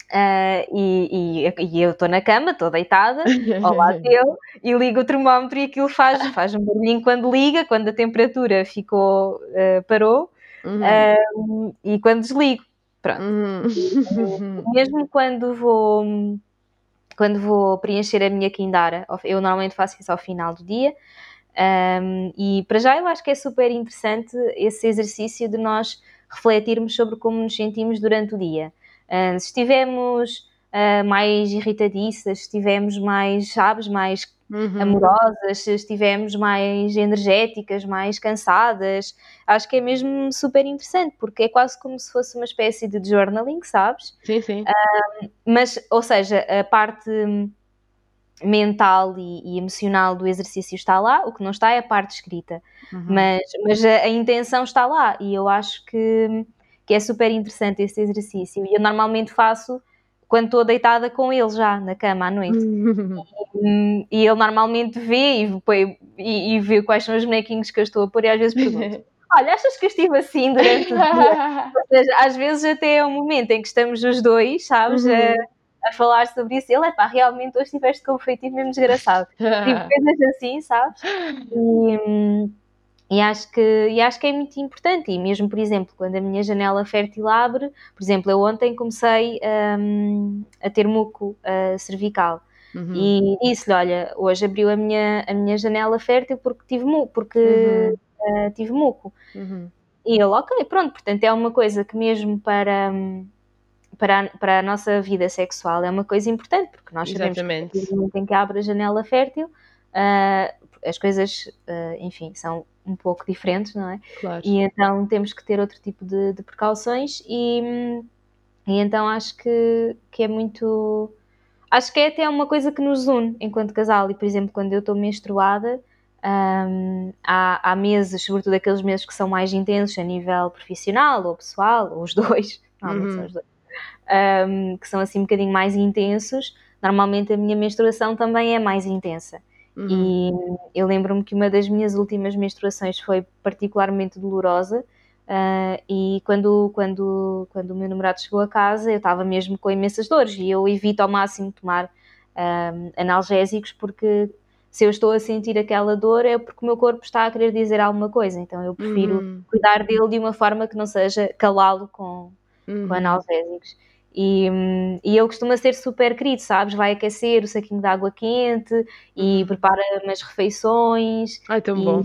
Uh, e, e, e, eu estou na cama, estou deitada ao lado dele e ligo o termómetro e aquilo faz, faz um barulhinho quando liga, quando a temperatura ficou, uh, parou uhum. uh, e quando desligo Pronto. Uhum. Mesmo quando vou quando vou preencher a minha Kindara, eu normalmente faço isso ao final do dia. Um, e para já eu acho que é super interessante esse exercício de nós refletirmos sobre como nos sentimos durante o dia. Uh, se estivermos uh, mais irritadiças, se estivermos mais, sabes, mais uhum. amorosas, se estivermos mais energéticas, mais cansadas, acho que é mesmo super interessante, porque é quase como se fosse uma espécie de journaling, sabes? Sim, sim. Uh, mas, ou seja, a parte mental e, e, emocional do exercício está lá, o que não está é a parte escrita, uhum. mas, mas a, a, intenção está lá e eu acho que, que é super interessante esse exercício e eu normalmente faço quando estou deitada com ele já na cama à noite e, e, ele normalmente vê e, e, e, vê quais são os bonequinhos que eu estou a pôr e às vezes pergunto olha, achas que eu estive assim durante o dia? Ou seja, às vezes até é um momento em que estamos os dois, sabes, uhum. a, a falar sobre isso. Ele, é pá, realmente hoje estiveste com um feitiço mesmo desgraçado. tipo, coisas assim, sabes? E, e, acho que, e acho que é muito importante. E mesmo, por exemplo, quando a minha janela fértil abre, por exemplo, eu ontem comecei um, a ter muco uh, cervical. Uhum. E disse-lhe: Olha, hoje abriu a minha, a minha janela fértil porque tive muco, porque uhum. uh, tive muco. Uhum. E ele, ok, pronto, portanto é uma coisa que mesmo para. Um, para a, para a nossa vida sexual é uma coisa importante, porque nós sabemos Exatamente. que no momento em que abre a janela fértil, uh, as coisas, uh, enfim, são um pouco diferentes, não é? Claro. E então temos que ter outro tipo de, de precauções e, e então acho que, que é muito. Acho que é até uma coisa que nos une enquanto casal. E, por exemplo, quando eu estou menstruada, um, há, há meses, sobretudo aqueles meses que são mais intensos a nível profissional ou pessoal, ou os dois, normalmente uhum. são os dois um, que são assim um bocadinho mais intensos, normalmente a minha menstruação também é mais intensa. Uhum. E eu lembro-me que uma das minhas últimas menstruações foi particularmente dolorosa. Uh, e quando, quando, quando o meu namorado chegou a casa, eu estava mesmo com imensas dores e eu evito ao máximo tomar analgésicos porque se eu estou a sentir aquela dor é porque o meu corpo está a querer dizer alguma coisa. Então eu prefiro uhum. cuidar dele de uma forma que não seja calá-lo com, uhum. com analgésicos. E, e ele costuma ser super querido, sabes? Vai aquecer o saquinho de água quente e uhum. prepara umas refeições. Ai, tão e, bom.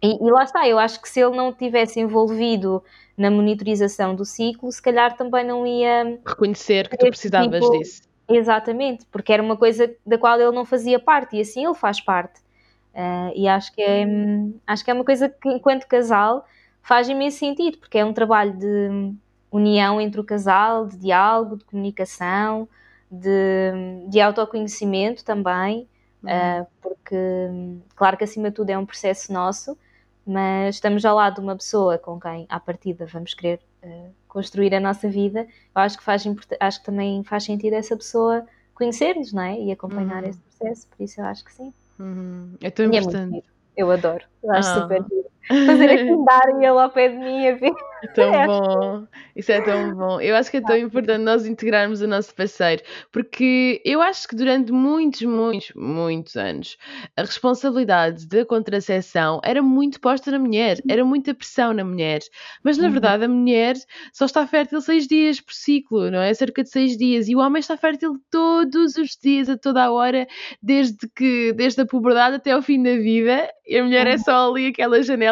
E, e, lá está, eu acho que se ele não tivesse envolvido na monitorização do ciclo, se calhar também não ia reconhecer que tu precisavas tipo... disso. Exatamente, porque era uma coisa da qual ele não fazia parte e assim ele faz parte. Uh, e acho que, é, acho que é uma coisa que, enquanto casal, faz imenso sentido, porque é um trabalho de união entre o casal, de diálogo, de comunicação, de, de autoconhecimento também, uhum. uh, porque, claro que acima de tudo é um processo nosso, mas estamos ao lado de uma pessoa com quem, à partida, vamos querer uh, construir a nossa vida. Eu acho que, faz, acho que também faz sentido essa pessoa conhecer-nos, não é? E acompanhar uhum. esse processo, por isso eu acho que sim. Uhum. É tão e importante. É eu adoro, eu acho ah. super Fazer dar e ele ao pé de mim a ver. É tão é. bom, isso é tão bom. Eu acho que é tão importante nós integrarmos o nosso parceiro, porque eu acho que durante muitos, muitos, muitos anos a responsabilidade da contracepção era muito posta na mulher, era muita pressão na mulher. Mas na uhum. verdade a mulher só está fértil seis dias por ciclo, não é? Cerca de seis dias. E o homem está fértil todos os dias, a toda a hora, desde que desde a puberdade até ao fim da vida. E a mulher é uhum. só ali aquela janela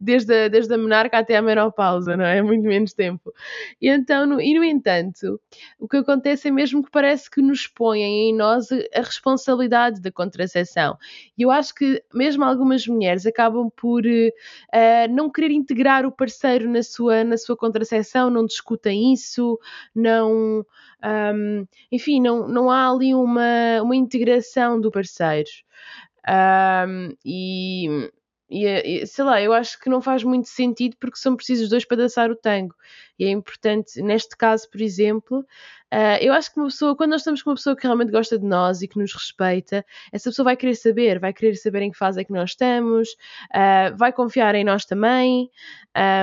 desde a, desde a menarca até a menopausa pausa, não é? Muito menos tempo. E então, no, e no entanto, o que acontece é mesmo que parece que nos põem em nós a responsabilidade da contracepção. E eu acho que mesmo algumas mulheres acabam por uh, não querer integrar o parceiro na sua, na sua contracepção, não discutem isso, não. Um, enfim, não, não há ali uma, uma integração do parceiro. Um, e e, sei lá, eu acho que não faz muito sentido porque são precisos dois para dançar o tango. E é importante, neste caso, por exemplo, uh, eu acho que uma pessoa, quando nós estamos com uma pessoa que realmente gosta de nós e que nos respeita, essa pessoa vai querer saber, vai querer saber em que fase é que nós estamos, uh, vai confiar em nós também.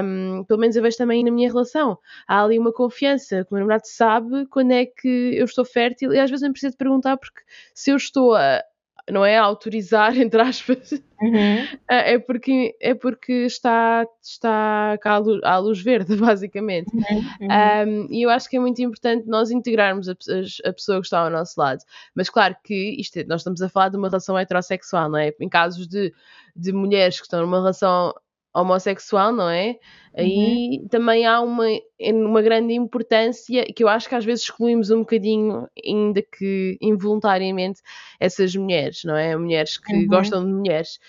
Um, pelo menos eu vejo também na minha relação. Há ali uma confiança, que o meu namorado sabe quando é que eu estou fértil e às vezes não preciso perguntar porque se eu estou a não é autorizar, entre aspas, uhum. é, porque, é porque está, está cá à luz, à luz verde, basicamente. Uhum. Um, e eu acho que é muito importante nós integrarmos a, a, pessoa que está ao nosso lado. Mas claro que isto, é, nós estamos a falar de uma relação heterossexual, não é? Em casos de, de mulheres que estão numa relação homossexual, não é? Aí uhum. também há uma, uma grande importância que eu acho que às vezes excluímos um bocadinho, ainda que involuntariamente, essas mulheres, não é? Mulheres que uhum. gostam de mulheres,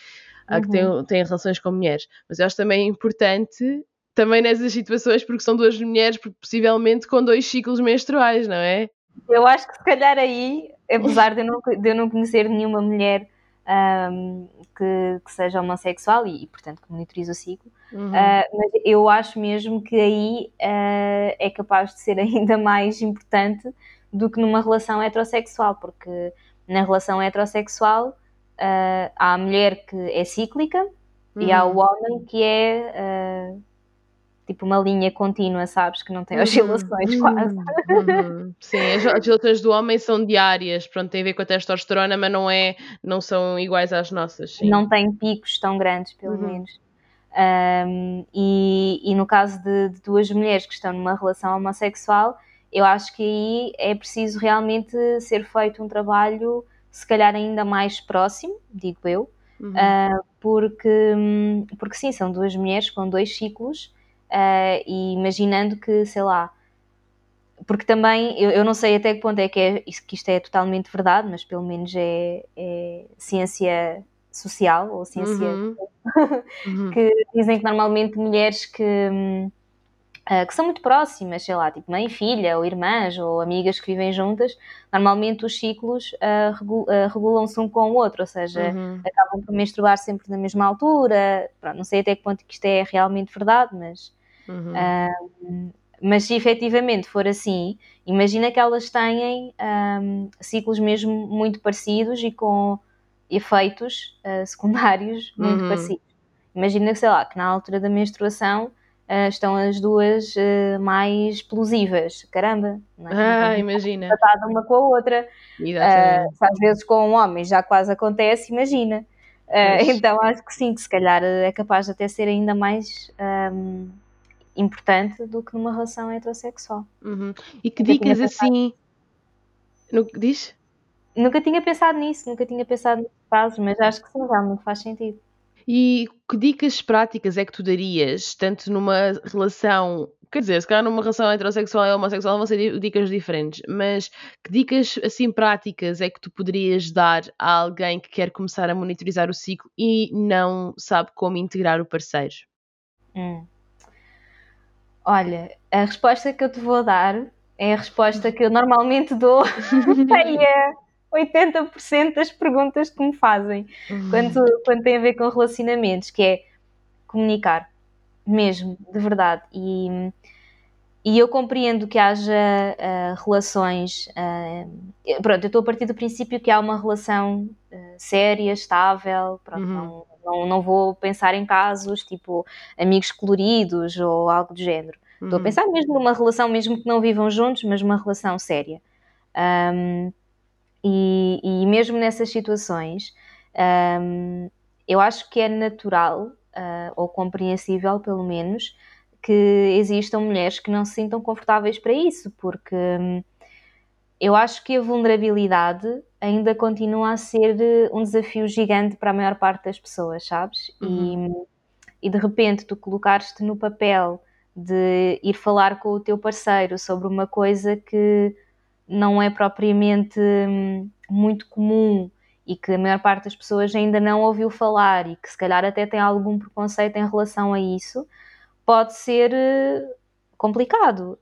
uhum. que têm, uhum. têm relações com mulheres. Mas eu acho também importante, também nessas situações, porque são duas mulheres, possivelmente com dois ciclos menstruais, não é? Eu acho que se calhar aí, apesar de eu não, de eu não conhecer nenhuma mulher um, que, que, seja homossexual e, e, portanto, que monitorize o ciclo. Uhum. Uh, mas eu acho mesmo que aí uh, é capaz de ser ainda mais importante do que numa relação heterossexual, porque na relação heterossexual uh, há a mulher que é cíclica uhum. e há o uhum. homem que é tipo uma linha contínua, sabes? Que não tem uhum, oscilações uhum, quase. Uhum. Sim, as oscilações do homem são diárias, pronto, tem a ver com a testosterona, mas não, é, não são iguais às nossas. Sim. Não tem picos tão grandes, pelo uhum. menos. Um, e, e, no caso de, de, duas mulheres que estão numa relação homossexual, eu acho que aí é preciso realmente ser feito um trabalho, se calhar ainda mais próximo, digo eu, uh, porque, hum, porque sim, são duas mulheres com dois ciclos uh, e imaginando que, sei lá, porque também eu, eu, não sei até que ponto é que, é, que isto é totalmente verdade, mas pelo menos é, é ciência social ou ciência uhum. uhum. que dizem que normalmente mulheres que, uh, que são muito próximas, sei lá, tipo mãe e filha, ou irmãs, ou amigas que vivem juntas, normalmente os ciclos uh, regu uh, regulam-se um com o outro, ou seja, uhum. acabam por menstruar sempre na mesma altura. Pronto, não sei até que ponto que isto é realmente verdade, mas Uhum. mas se efetivamente for assim, imagina que elas têm um, ciclos mesmo muito parecidos e com efeitos uh, secundários muito uhum. parecidos. Imagina que, sei lá, que na altura da menstruação uh, estão as duas uh, mais explosivas. Caramba! Não é? Ah, imagina. Tratada uma com a outra. às vezes com um homem já quase acontece, imagina. então acho que sim, que se calhar é capaz de até ser ainda mais um, importante do que numa relação heterossexual. Uhum. E que nunca dicas assim. No... Diz? Nunca tinha pensado nisso, nunca tinha pensado nesses casos, mas acho que sim, realmente faz sentido. E que dicas práticas é que tu darias, tanto numa relação, quer dizer, se calhar numa relação heterossexual e homossexual vão ser dicas diferentes, mas que dicas assim práticas é que tu poderias dar a alguém que quer começar a monitorizar o ciclo e não sabe como integrar o parceiro? Hum. Olha, a resposta que eu te vou dar é a resposta que eu normalmente dou a 80% das perguntas que me fazem quando, quando tem a ver com relacionamentos, que é comunicar, mesmo, de verdade. E, e eu compreendo que haja uh, relações. Uh, pronto, eu estou a partir do princípio que há uma relação uh, séria, estável, pronto, uhum. não, não, não vou pensar em casos tipo amigos coloridos ou algo do género. Uhum. Estou a uhum. pensar mesmo numa relação, mesmo que não vivam juntos, mas uma relação séria. Um, e, e, mesmo nessas situações, um, eu acho que é natural, uh, ou compreensível pelo menos, que existam mulheres que não se sintam confortáveis para isso, porque eu acho que a vulnerabilidade ainda continua a ser eh, um desafio gigante para a maior parte das pessoas, sabes? Uhum. E, e de repente tu colocares-te no papel de ir falar com o teu parceiro sobre uma coisa que não é propriamente hum, muito comum e que a maior parte das pessoas ainda não ouviu falar e que se calhar até tem algum preconceito em relação a isso, pode ser eh, complicado.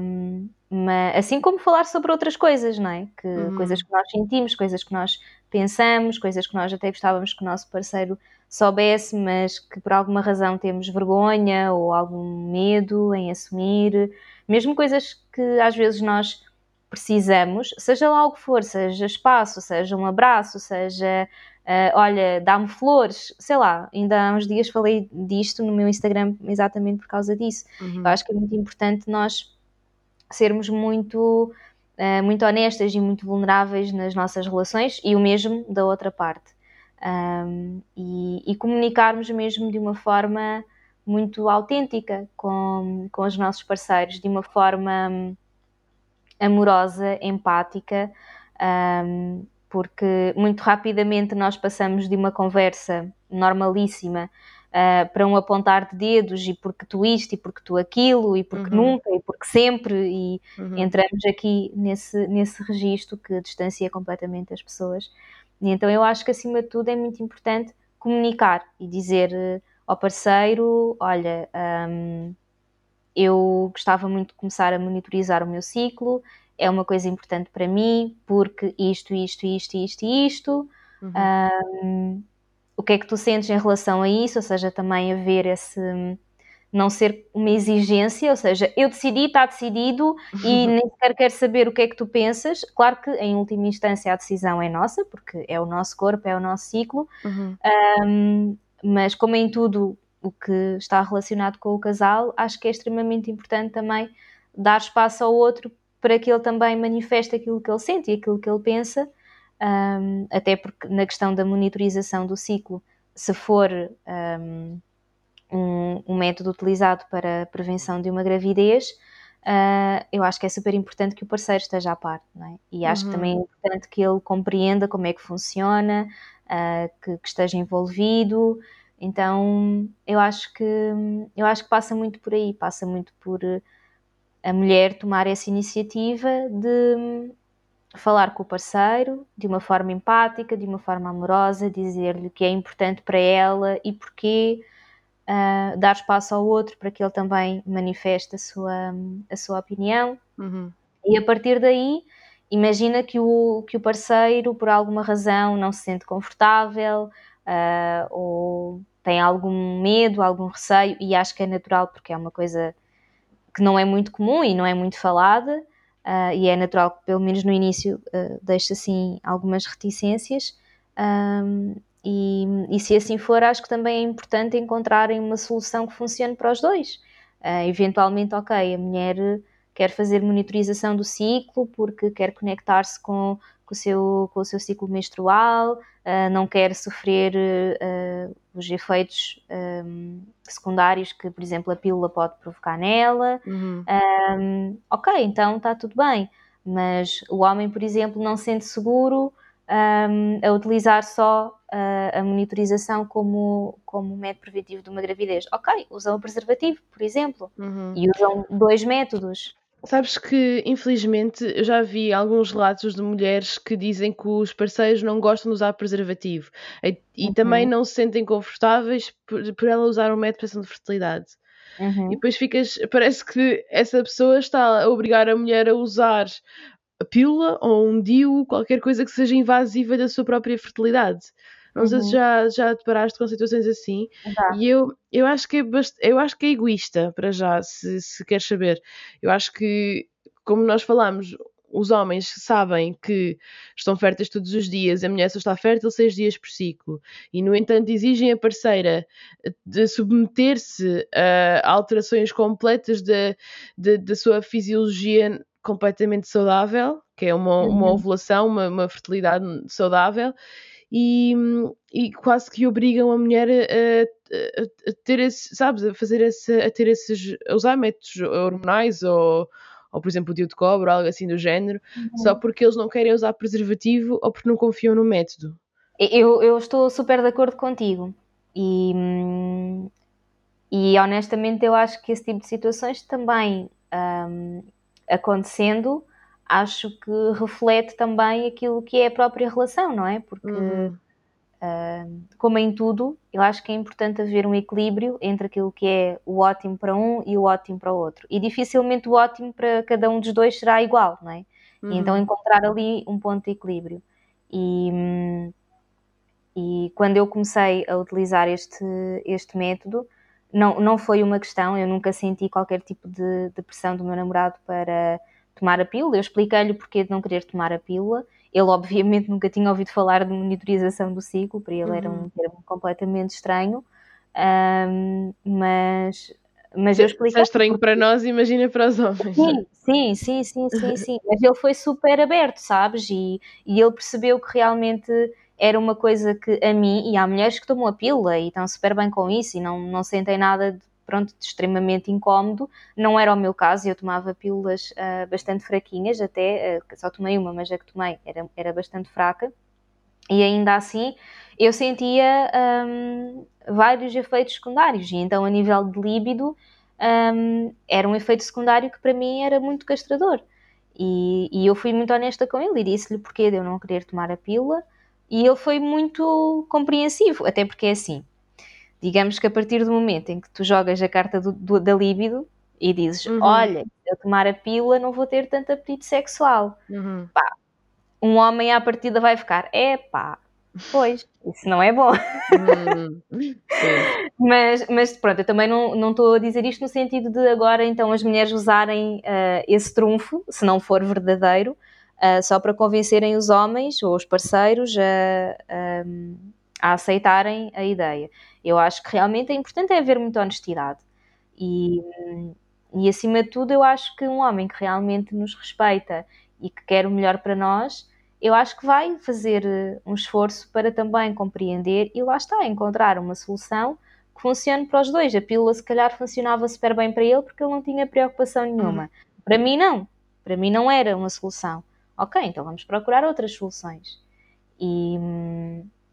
Um, mas, assim como falar sobre outras coisas, não é? Que, uhum. Coisas que nós sentimos, coisas que nós pensamos, coisas que nós até gostávamos que o nosso parceiro soubesse, mas que por alguma razão temos vergonha ou algum medo em assumir, mesmo coisas que às vezes nós precisamos, seja lá o que for, seja espaço, seja um abraço, seja uh, olha, dá-me flores, sei lá, ainda há uns dias falei disto no meu Instagram exatamente por causa disso. Uhum. Eu acho que é muito importante nós sermos muito uh, muito honestas e muito vulneráveis nas nossas relações e o mesmo da outra parte. Um, e, e, comunicarmos mesmo de uma forma muito autêntica com, com os nossos parceiros, de uma forma hum, amorosa, empática, um, porque muito rapidamente nós passamos de uma conversa normalíssima uh, para um apontar de dedos e porque tu isto e porque tu aquilo e porque uhum. nunca e porque sempre e uhum. entramos aqui nesse, nesse registro que distancia completamente as pessoas. E então eu acho que acima de tudo é muito importante comunicar e dizer uh, ao parceiro, olha, um, eu gostava muito de começar a monitorizar o meu ciclo, é uma coisa importante para mim, porque isto, isto, isto, isto e isto. Uhum. Um, o que é que tu sentes em relação a isso? Ou seja, também haver esse. Não ser uma exigência, ou seja, eu decidi, está decidido e nem sequer quero saber o que é que tu pensas. Claro que, em última instância, a decisão é nossa, porque é o nosso corpo, é o nosso ciclo, uhum. um, mas como em tudo o que está relacionado com o casal, acho que é extremamente importante também dar espaço ao outro para que ele também manifeste aquilo que ele sente e aquilo que ele pensa, um, até porque na questão da monitorização do ciclo, se for um, um, método utilizado para a prevenção de uma gravidez, uh, eu acho que é super importante que o parceiro esteja à parte, é? E acho uhum. que também é importante que ele compreenda como é que funciona, uh, que, que, esteja envolvido. Então, eu acho que eu acho que passa muito por aí, passa muito por a mulher tomar essa iniciativa de falar com o parceiro de uma forma empática, de uma forma amorosa, dizer-lhe que é importante para ela e porquê, uh, dar espaço ao outro para que ele também manifeste a sua, a sua opinião. Uhum. E a partir daí, imagina que o, que o parceiro, por alguma razão, não se sente confortável uh, ou tem algum medo, algum receio, e acho que é natural porque é uma coisa que não é muito comum e não é muito falada, uh, e é natural que, pelo menos no início, uh, deixe assim algumas reticências. Um, e, e, se assim for, acho que também é importante encontrarem uma solução que funcione para os dois. Uh, eventualmente, ok, a mulher quer fazer monitorização do ciclo porque quer conectar-se com, com, o seu, com o seu ciclo menstrual, uh, não quer sofrer uh, os efeitos um, secundários que, por exemplo, a pílula pode provocar nela. Uhum. Um, ok, então está tudo bem. Mas o homem, por exemplo, não se sente seguro um, a utilizar só a, a monitorização como, como método preventivo de uma gravidez. Ok, usam o preservativo, por exemplo, uhum. e usam dois métodos. Sabes que, infelizmente, eu já vi alguns relatos de mulheres que dizem que os parceiros não gostam de usar preservativo e, e uhum. também não se sentem confortáveis por, por ela usar um método de de fertilidade. Uhum. E depois ficas, parece que essa pessoa está a obrigar a mulher a usar a pílula ou um DIU, qualquer coisa que seja invasiva da sua própria fertilidade. Não uhum. sei se uhum. já, já te paraste com situações assim. E eu, eu, acho que é bast... eu acho que é egoísta, para já, se, se queres saber. Eu acho que, como nós falamos, os homens sabem que estão férteis todos os dias, a mulher só está fértil seis dias por ciclo, e no entanto exigem a parceira de submeter-se a alterações completas da sua fisiologia completamente saudável, que é uma, uma uhum. ovulação, uma, uma fertilidade saudável, e, e quase que obrigam a mulher a, a, a ter esse, sabes, a fazer esse, a ter esses, a usar métodos hormonais ou, ou por exemplo o dio de cobre ou algo assim do género, uhum. só porque eles não querem usar preservativo ou porque não confiam no método. Eu, eu estou super de acordo contigo e, e honestamente eu acho que esse tipo de situações também um, acontecendo acho que reflete também aquilo que é a própria relação, não é? Porque, uhum. uh, como em tudo, eu acho que é importante haver um equilíbrio entre aquilo que é o ótimo para um e o ótimo para o outro. E dificilmente o ótimo para cada um dos dois será igual, não é? Uhum. E então encontrar ali um ponto de equilíbrio. E, e quando eu comecei a utilizar este, este método, não, não foi uma questão, eu nunca senti qualquer tipo de, de pressão do meu namorado para tomar a pílula. Eu expliquei-lhe o porquê de não querer tomar a pílula. Ele, obviamente, nunca tinha ouvido falar de monitorização do ciclo, para ele uhum. era um uhum. termo completamente estranho, um, mas Mas eu expliquei. É estranho para nós, imagina para os homens. Sim, sim, sim, sim, sim, sim. Mas ele foi super aberto, sabes? E, e ele percebeu que realmente era uma coisa que a mim, e há mulheres que tomam a pílula e estão super bem com isso e não, não sentem nada de, pronto, extremamente incómodo. Não era o meu caso, eu tomava pílulas uh, bastante fraquinhas, até uh, só tomei uma, mas a que tomei era, era bastante fraca. E ainda assim eu sentia um, vários efeitos secundários, e então a nível de líbido um, era um efeito secundário que para mim era muito castrador. E, e eu fui muito honesta com ele e disse-lhe porquê de eu não querer tomar a pílula, e ele foi muito compreensivo, até porque é assim. Digamos que a partir do momento em que tu jogas a carta do, do, da líbido e dizes: uhum. Olha, se eu tomar a pílula, não vou ter tanto apetite sexual. Uhum. Pá, um homem à partida vai ficar: É pá, Pois, isso não é bom. Hum, mas, mas pronto, eu também não estou a dizer isto no sentido de agora então as mulheres usarem uh, esse trunfo, se não for verdadeiro, uh, só para convencerem os homens ou os parceiros a, a, a, aceitarem a ideia. Eu acho que realmente é importante é haver muita honestidade. E, e acima de tudo, eu acho que um homem que realmente nos respeita e que quer o melhor para nós eu acho que vai fazer eh, um esforço para também compreender e lá está, encontrar uma solução que funcione para os dois. A pílula, se calhar, funcionava super bem para ele porque ele não tinha preocupação nenhuma. Uhum. Para mim, não. Para mim, não era uma solução. Ok, então vamos procurar outras soluções. E,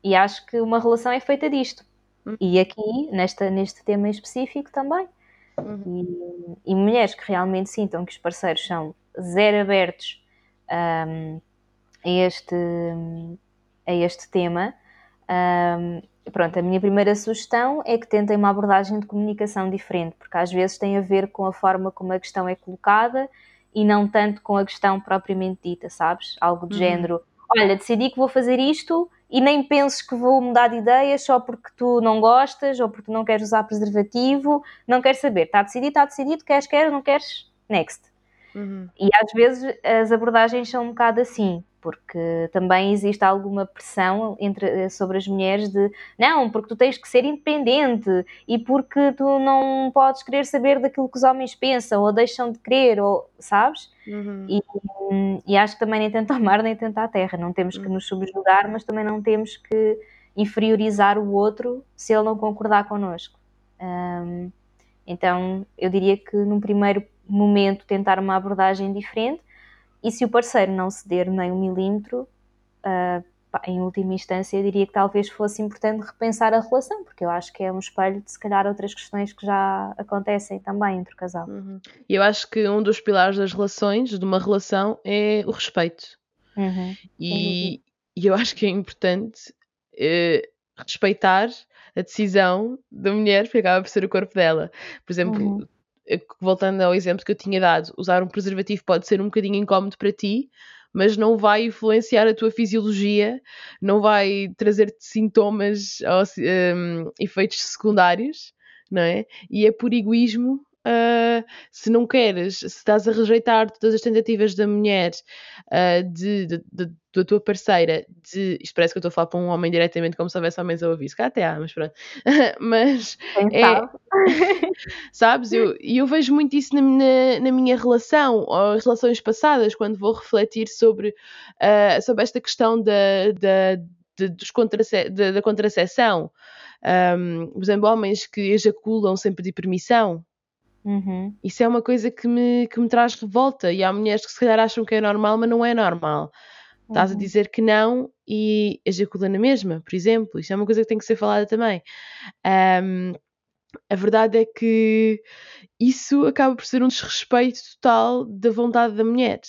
e acho que uma relação é feita disto. Uhum. E aqui, nesta, neste tema específico também. Uhum. E, e, mulheres que realmente sintam que os parceiros são zero abertos um, a este, a este tema. Um, pronto, a minha primeira sugestão é que tentem uma abordagem de comunicação diferente, porque às vezes tem a ver com a forma como a questão é colocada e não tanto com a questão propriamente dita, sabes? Algo do uhum. género: olha, decidi que vou fazer isto e nem penses que vou mudar de ideia só porque tu não gostas ou porque tu não queres usar preservativo, não quero saber. Está decidido, está decidido, queres, queres, não queres, next. Uhum. E às vezes as abordagens são um bocado assim porque também existe alguma pressão entre, eh, sobre as mulheres de não, porque tu tens que ser independente e porque tu não podes querer saber daquilo que os homens pensam ou deixam de querer, ou sabes? Uhum. E, e, acho que também nem tanto ao mar nem tanto à terra. Não temos que uhum. nos subjugar, mas também não temos que inferiorizar o outro se ele não concordar connosco. Um, então eu diria que num primeiro momento tentar uma abordagem diferente e se o parceiro não ceder nem um milímetro, uh, em última instância, eu diria que talvez fosse importante repensar a relação, porque eu acho que é um espelho de se calhar outras questões que já acontecem também entre o casal. Uhum. Eu acho que um dos pilares das relações, de uma relação, é o respeito. Uhum. E, e, eu acho que é importante eh, respeitar a decisão da mulher, porque acaba por ser o corpo dela. Por exemplo, uhum voltando ao exemplo que eu tinha dado, usar um preservativo pode ser um bocadinho incómodo para ti, mas não vai influenciar a tua fisiologia, não vai trazer-te sintomas ou um, efeitos secundários, não é? E é por egoísmo uh, se não queres, se estás a rejeitar todas as tentativas da mulher, uh, de, de, de, da tua parceira, de. Isto parece que eu estou a falar para um homem diretamente, como se houvesse homens a ouvir. Se cá até há, mas pronto. mas. é, sabes? E eu, eu vejo muito isso na, na, na, minha relação, ou relações passadas, quando vou refletir sobre, uh, sobre esta questão da, da, dos contrace da, da contracepção. Um, por exemplo, homens que ejaculam sem pedir permissão. Uhum. Isso é uma coisa que me, que me traz revolta. E há mulheres que se calhar acham que é normal, mas não é normal. Uhum. Estás a uhum. dizer que não e ejacula na mesma, por exemplo. Isto é uma coisa que tem que ser falada também. Um, a verdade é que isso acaba por ser um desrespeito total da vontade da mulher.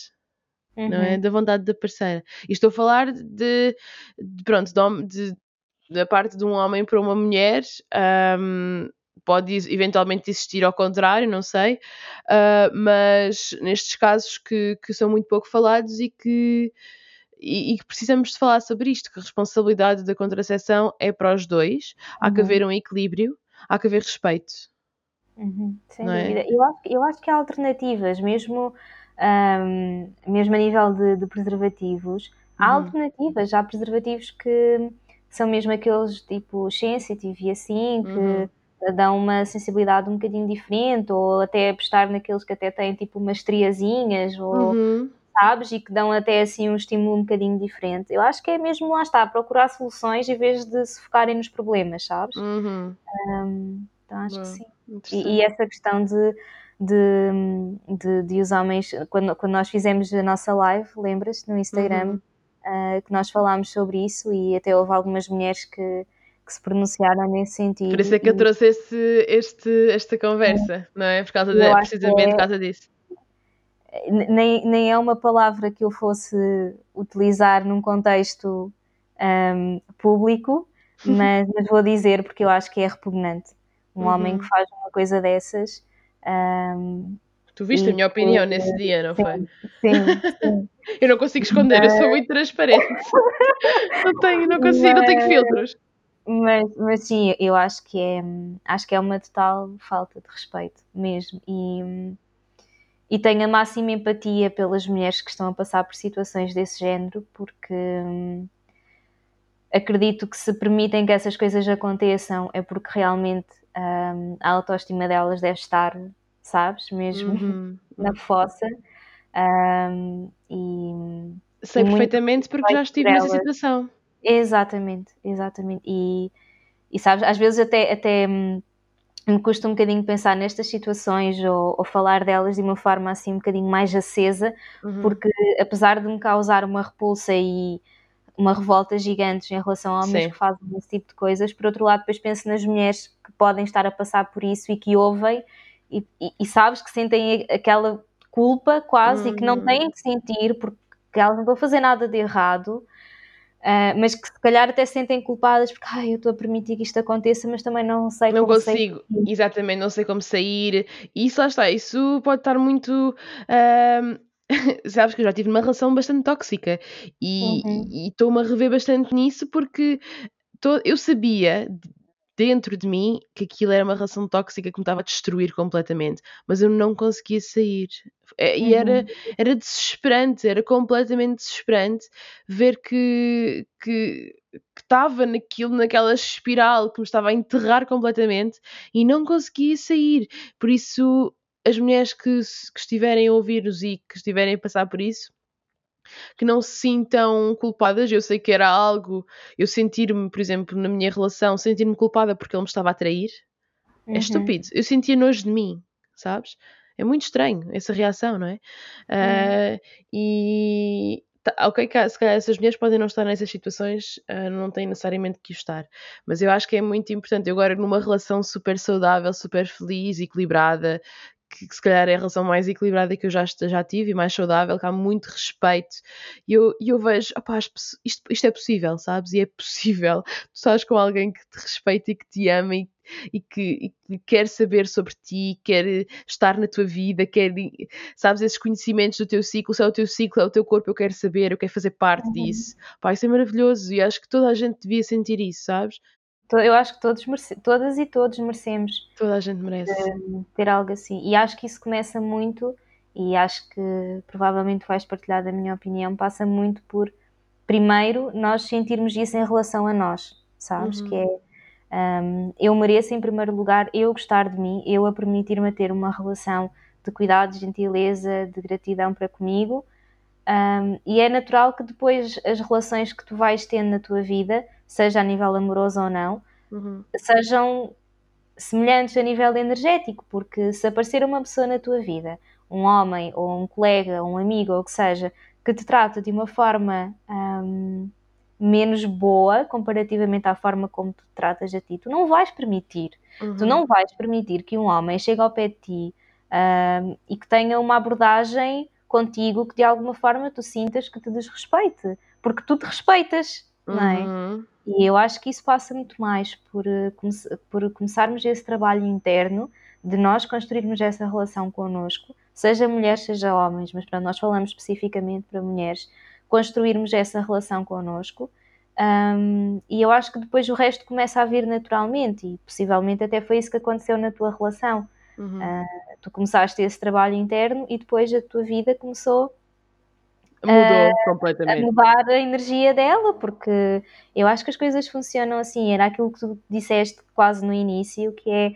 Uhum. Não é? Uhum. Da vontade da parceira. E estou a falar de, de pronto, de, de, da parte de um homem para uma mulher. Um, pode eventualmente existir ao contrário, não sei, uh, mas nestes casos que, que são muito pouco falados e que, e, e, que precisamos de falar sobre isto, que a responsabilidade da contracepção é para os dois, há que uhum. haver um equilíbrio, há que haver respeito. Uhum, sem não é? dúvida. É? Eu, acho, eu acho que há alternativas, mesmo, um, mesmo a nível de, de preservativos, há uhum. alternativas, há preservativos que são mesmo aqueles tipo sensitive e assim, que uhum dão uma sensibilidade um bocadinho diferente, ou até apostar naqueles que até têm tipo umas triazinhas, ou Uhum. sabes, e que dão até assim um estímulo um bocadinho diferente. Eu acho que é mesmo lá está, procurar soluções em vez de se focarem nos problemas, sabes? Uhum. Um, então acho que sim. E, e essa questão de, de, de, de os homens, quando, quando nós fizemos a nossa live, lembras no Instagram, Uhum. uh, que nós falámos sobre isso e até houve algumas mulheres que, que se pronunciaram nesse sentido. Por isso é que eu trouxe este, este, esta conversa, não é? Por causa de, precisamente que por é- causa disso. nem, nem é uma palavra que eu fosse utilizar num contexto um, público, mas, mas vou dizer porque eu acho que é repugnante. Um homem Uhum. que faz uma coisa dessas. um, Tu viste a minha opinião nesse dia, não foi? sim, sim, sim. Eu não consigo esconder, eu sou muito transparente. não tenho, não consigo, não tenho filtros. Mas, mas sim, eu acho que é acho que é uma total falta de respeito mesmo e, e tenho a máxima empatia pelas mulheres que estão a passar por situações desse género porque hum, acredito que se permitem que essas coisas aconteçam é porque realmente hum, a autoestima delas deve estar, sabes, mesmo Uhum. na fossa Hum, e Sei e perfeitamente porque já estive nessa situação. Exatamente, exatamente. E, e sabes, às vezes até, até hum, me custa um bocadinho pensar nestas situações ou, ou falar delas de uma forma assim um bocadinho mais acesa, Uhum. porque apesar de me causar uma repulsa e uma revolta gigantes em relação a homens Sim. que fazem esse tipo de coisas, por outro lado depois penso nas mulheres que podem estar a passar por isso e que ouvem e, e- e sabes que sentem aquela culpa quase e que não Uhum. têm de sentir porque elas não estão a fazer nada de errado Uh, mas que se calhar até se sentem culpadas porque ai, eu estou a permitir que isto aconteça, mas também não sei Não como sair consigo, exatamente, não sei como sair. E isso lá está, isso pode estar muito. ahm, Sabes que eu já tive uma relação bastante tóxica e Uhum. estou-me a rever bastante nisso porque to- eu sabia dentro de mim que aquilo era uma relação tóxica que me estava a destruir completamente, mas eu não conseguia sair. É, E era, Uhum. era desesperante, era completamente desesperante ver que que que estava naquilo, naquela espiral que me estava a enterrar completamente e não conseguia sair. Por isso, as mulheres que, que estiverem a ouvir-nos e que estiverem a passar por isso, que não se sintam culpadas. Eu sei que era algo, eu sentir-me, por exemplo, na minha relação, sentir-me culpada porque ele me estava a trair, é Uhum. estúpido. Eu sentia nojo de mim, sabes? É muito estranho essa reação, não é? Ah, e tá, ok, se calhar essas mulheres podem não estar nessas situações, ah, não têm necessariamente que o estar, mas eu acho que é muito importante. Eu agora, numa relação super saudável, super feliz, equilibrada, que, que se calhar é a relação mais equilibrada que eu já, já tive e mais saudável, que há muito respeito, e eu, eu vejo, opá, isto, isto é possível, sabes? E é possível. Tu estás com alguém que te respeita e que te ama e e que, e que quer saber sobre ti, quer estar na tua vida, quer, sabes, esses conhecimentos do teu ciclo, se é o teu ciclo, é o teu corpo, eu quero saber, eu quero fazer parte Uhum. disso. Pá, isso é maravilhoso e acho que toda a gente devia sentir isso, sabes? Eu acho que todos merece- todas e todos merecemos Toda a gente merece. ter algo assim. E acho que isso começa muito, e acho que provavelmente vais partilhar da minha opinião, passa muito por primeiro nós sentirmos isso em relação a nós, sabes? Uhum. Que é um, eu mereço em primeiro lugar eu gostar de mim, eu a permitir-me ter uma relação de cuidado, de gentileza, de gratidão para comigo. Um, e é natural que depois as relações que tu vais tendo na tua vida, seja a nível amoroso ou não, Uhum. sejam semelhantes a nível energético, porque se aparecer uma pessoa na tua vida, um homem ou um colega, um amigo ou o que seja, que te trata de uma forma hum, menos boa comparativamente à forma como tu te tratas a ti, tu não vais permitir. Tu Uhum. não vais permitir que um homem chegue ao pé de ti hum, e que tenha uma abordagem contigo que de alguma forma tu sintas que te desrespeite, porque tu te respeitas, não é? Uhum. E eu acho que isso passa muito mais por, eh, por começarmos esse trabalho interno de nós construirmos essa relação connosco, seja mulheres, seja homens, mas para nós falamos especificamente para mulheres, construirmos essa relação connosco. Hum, e eu acho que depois o resto começa a vir naturalmente, e possivelmente até foi isso que aconteceu na tua relação. Uhum. Tu começaste esse trabalho interno e depois a tua vida começou Mudou a, completamente. a mudar a energia dela, porque eu acho que as coisas funcionam assim. Era aquilo que tu disseste quase no início, que é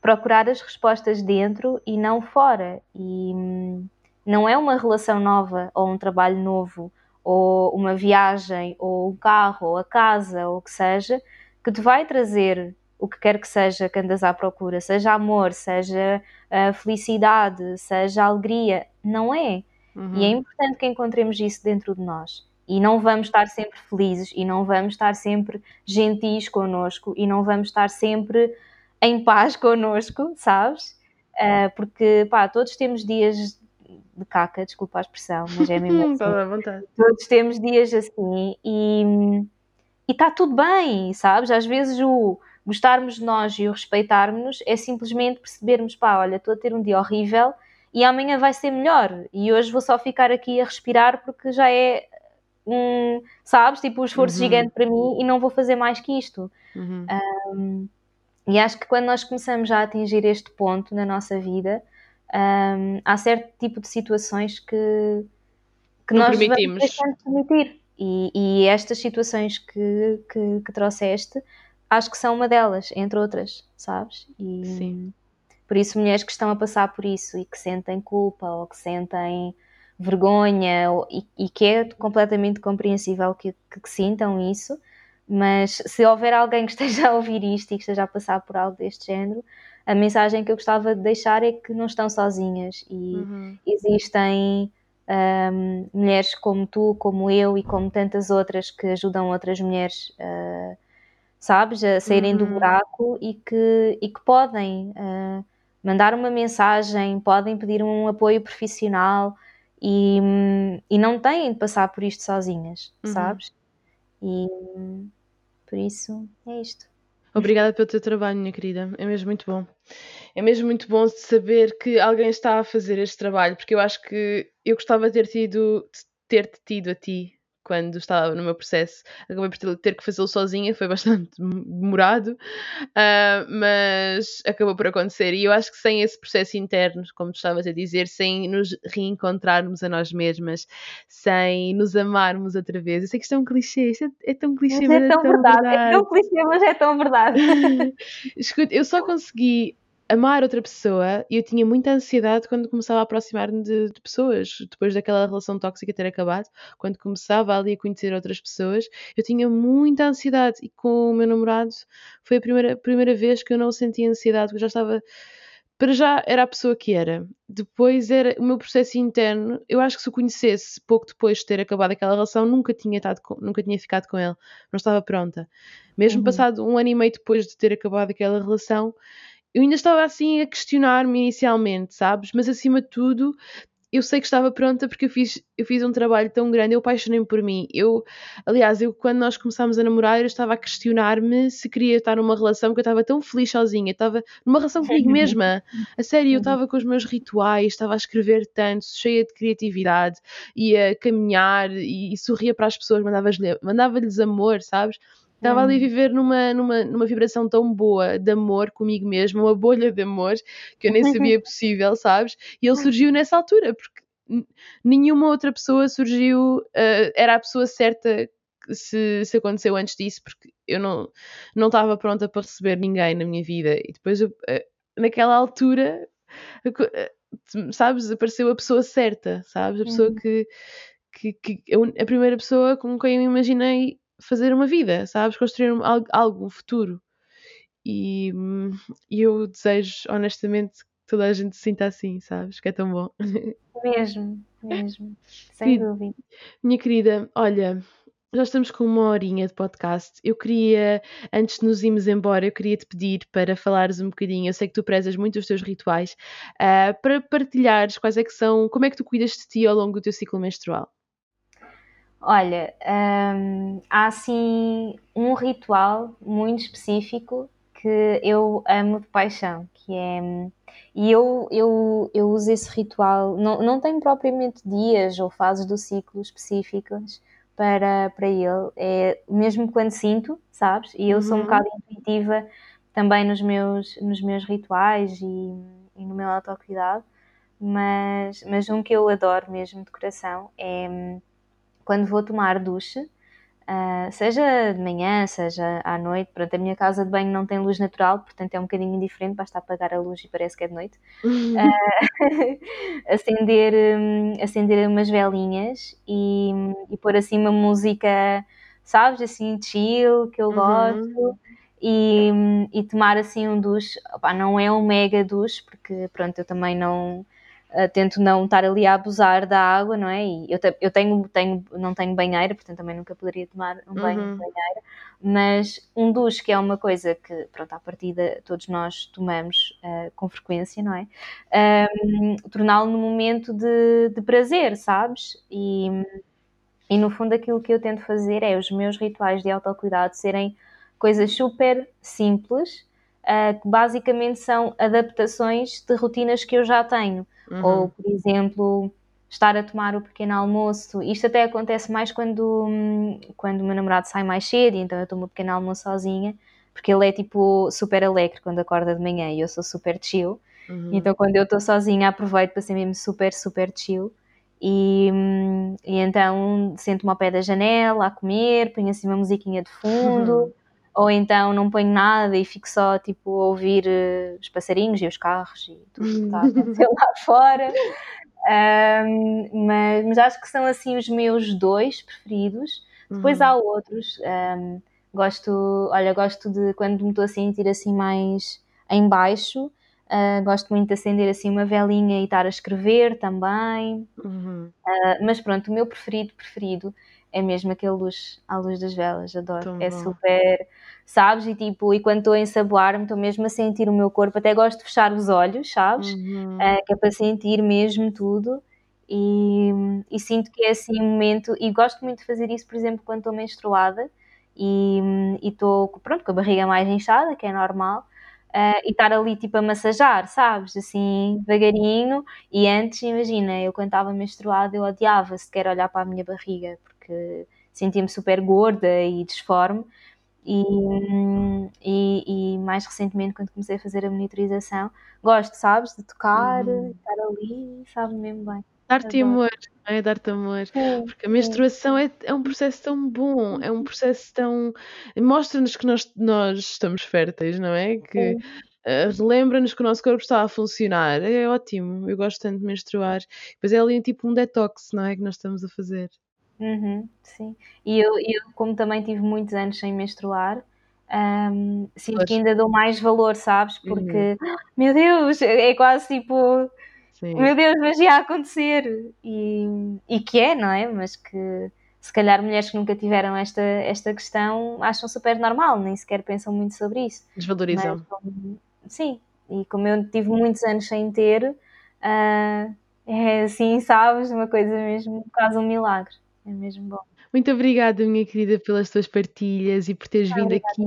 procurar as respostas dentro e não fora. E hum, não é uma relação nova ou um trabalho novo ou uma viagem ou um carro ou a casa ou o que seja que te vai trazer o que quer que seja que andas à procura, seja amor, seja uh, felicidade, seja alegria, não é. Uhum. E é importante que encontremos isso dentro de nós. E não vamos estar sempre felizes, e não vamos estar sempre gentis connosco, e não vamos estar sempre em paz connosco, sabes? Uh, porque, pá, todos temos dias de caca, desculpa a expressão, mas é mesmo assim. vontade. Todos temos dias assim e está tudo bem, sabes? Às vezes o gostarmos de nós e o respeitarmos é simplesmente percebermos, pá, olha, estou a ter um dia horrível e amanhã vai ser melhor e hoje vou só ficar aqui a respirar porque já é um, sabes, tipo um esforço uhum. gigante para mim e não vou fazer mais que isto. Uhum. Um, e acho que quando nós começamos a atingir este ponto na nossa vida, um, há certo tipo de situações que, que nós permitimos. vamos permitir. E, e, estas situações que, que, que, trouxeste, acho que são uma delas, entre outras, sabes? E, Sim. Por isso, mulheres que estão a passar por isso e que sentem culpa ou que sentem vergonha ou, e, e, que é completamente compreensível que, que, que, sintam isso, mas se houver alguém que esteja a ouvir isto e que esteja a passar por algo deste género, a mensagem que eu gostava de deixar é que não estão sozinhas e uhum. existem um, mulheres como tu, como eu e como tantas outras que ajudam outras mulheres, uh, sabes, a saírem uhum. do buraco e que, e que podem uh, mandar uma mensagem, podem pedir um apoio profissional e, e não têm de passar por isto sozinhas, uhum. sabes? E por isso é isto. Obrigada pelo teu trabalho, minha querida. É mesmo muito bom. É mesmo muito bom saber que alguém está a fazer este trabalho, porque eu acho que eu gostava de ter tido, ter-te tido a ti quando estava no meu processo. Acabei por ter que fazê-lo sozinha, foi bastante demorado, uh, mas acabou por acontecer. E eu acho que sem esse processo interno, como tu estavas a dizer, sem nos reencontrarmos a nós mesmas, sem nos amarmos outra vez. Eu sei que isto é um clichê, isto é, é tão clichê, mas, é mas é, tão, verdade. verdade. É tão clichê, mas é tão verdade. Escute, eu só consegui amar outra pessoa e eu tinha muita ansiedade quando começava a aproximar-me de, de, pessoas, depois daquela relação tóxica ter acabado, quando começava ali a conhecer outras pessoas, eu tinha muita ansiedade e com o meu namorado foi a primeira, primeira vez que eu não sentia ansiedade, porque eu já estava para já era a pessoa que era. Depois era o meu processo interno. Eu acho que se o conhecesse pouco depois de ter acabado aquela relação, nunca tinha, estado com, nunca tinha ficado com ele. Não estava pronta. Mesmo uhum. passado um ano e meio depois de ter acabado aquela relação, eu ainda estava assim a questionar-me inicialmente, sabes? Mas acima de tudo, eu sei que estava pronta porque eu fiz, eu fiz um trabalho tão grande, eu apaixonei-me por mim. Eu, aliás, eu quando nós começámos a namorar, eu estava a questionar-me se queria estar numa relação, porque eu estava tão feliz sozinha, eu estava numa relação comigo mesma. A sério, eu estava com os meus rituais, estava a escrever tanto, cheia de criatividade, ia caminhar e, e sorria para as pessoas, mandava-lhes mandava amor, sabes? Estava ali a hum. viver numa, numa, numa vibração tão boa de amor comigo mesma, uma bolha de amor que eu nem sabia possível, sabes? E ele surgiu nessa altura, porque nenhuma outra pessoa surgiu, uh, era a pessoa certa se, se aconteceu antes disso, porque eu não, não estava pronta para receber ninguém na minha vida. E depois, eu, uh, naquela altura, uh, sabes, apareceu a pessoa certa, sabes? A pessoa uhum. que, que, que, a primeira pessoa com quem eu imaginei fazer uma vida, sabes? Construir um, algo, um futuro. E, e eu desejo, honestamente, que toda a gente se sinta assim, sabes? Que é tão bom. Mesmo, mesmo. Sem dúvida. Minha querida, olha, já estamos com uma horinha de podcast. Eu queria, antes de nos irmos embora, eu queria te pedir para falares um bocadinho. Eu sei que tu prezas muito os teus rituais, uh, para partilhares quais é que são, como é que tu cuidas de ti ao longo do teu ciclo menstrual. Olha, hum, há assim um ritual muito específico que eu amo de paixão, que é e eu, eu, eu uso esse ritual, não, não tenho propriamente dias ou fases do ciclo específicas para, para ele, é mesmo quando sinto, sabes? E eu sou um uhum. bocado intuitiva também nos meus, nos meus rituais e, e no meu autocuidado. mas, mas um que eu adoro mesmo de coração é quando vou tomar duche, Uh, seja de manhã, seja à noite. Pronto, a minha casa de banho não tem luz natural, portanto é um bocadinho indiferente, basta apagar a luz e parece que é de noite. Uh, acender, um, acender umas velinhas e, e pôr assim uma música, sabes, assim, chill, que eu uhum. gosto. E, e, tomar assim um duche, Opa, não é um mega duche, porque pronto, eu também não, Uh, tento não estar ali a abusar da água, não é? E eu, eu tenho, tenho, não tenho banheira, portanto também nunca poderia tomar um banho uhum. de banheira, mas um duche que é uma coisa que, pronto, à partida todos nós tomamos uh, com frequência, não é? Um, Torná-lo num momento de, de prazer, sabes? E, e no fundo aquilo que eu tento fazer é os meus rituais de autocuidado serem coisas super simples, uh, que basicamente são adaptações de rotinas que eu já tenho. Uhum. Ou, por exemplo, estar a tomar o pequeno almoço. Isto até acontece mais quando, quando o meu namorado sai mais cedo, então eu tomo o pequeno almoço sozinha, porque ele é tipo super alegre quando acorda de manhã e eu sou super chill. Uhum. Então quando eu estou sozinha aproveito para ser mesmo super, super chill. E, e então sento-me ao pé da janela a comer, ponho assim uma musiquinha de fundo. Uhum ou então não ponho nada e fico só tipo a ouvir uh, os passarinhos e os carros e tudo que está a acontecer lá fora. Um, mas, mas, acho que são assim os meus dois preferidos. Depois uhum. há outros. Um, gosto, olha, gosto de quando me estou a sentir assim mais em baixo. Uh, gosto muito de acender assim uma velinha e estar a escrever também. Uhum. Uh, mas pronto, o meu preferido, preferido é mesmo aquele luz à luz das velas, adoro. Tão é bom. super, sabes? E tipo, e quando estou a ensaboar-me, estou mesmo a sentir o meu corpo, até gosto de fechar os olhos, sabes? Uhum. Uh, que é para sentir mesmo tudo. E, e, sinto que é assim um momento, e gosto muito de fazer isso, por exemplo, quando estou menstruada e estou, pronto, com a barriga mais inchada, que é normal, Uh, e estar ali tipo a massajar, sabes? Assim, devagarinho. E antes, imagina, eu quando estava menstruada, eu odiava sequer olhar para a minha barriga, porque sentia-me super gorda e disforme. E, e, e, mais recentemente, quando comecei a fazer a monitorização, gosto, sabes, de tocar, uhum. estar ali, sabe mesmo bem. Dar-te amor, não é? Dar-te amor. Sim, Porque a menstruação é, é um processo tão bom, é um processo tão. mostra-nos que nós, nós estamos férteis, não é? Que uh, relembra-nos que o nosso corpo está a funcionar. É ótimo, eu gosto tanto de menstruar. Depois é ali tipo um detox, não é? Que nós estamos a fazer. Uhum, sim. E eu, eu, como também tive muitos anos sem menstruar, sinto pois. que ainda dou mais valor, sabes? Uhum. Porque, uhum. meu Deus, é quase tipo, sim. meu Deus, mas ia acontecer. E, e que é, não é? Mas que se calhar mulheres que nunca tiveram esta, esta questão acham super normal, nem sequer pensam muito sobre isso. Desvalorizam. Sim, e como eu tive muitos anos sem ter, uh, é assim, sabes? Uma coisa mesmo, quase um milagre. É mesmo bom. Muito obrigada, minha querida, pelas tuas partilhas e por teres vindo aqui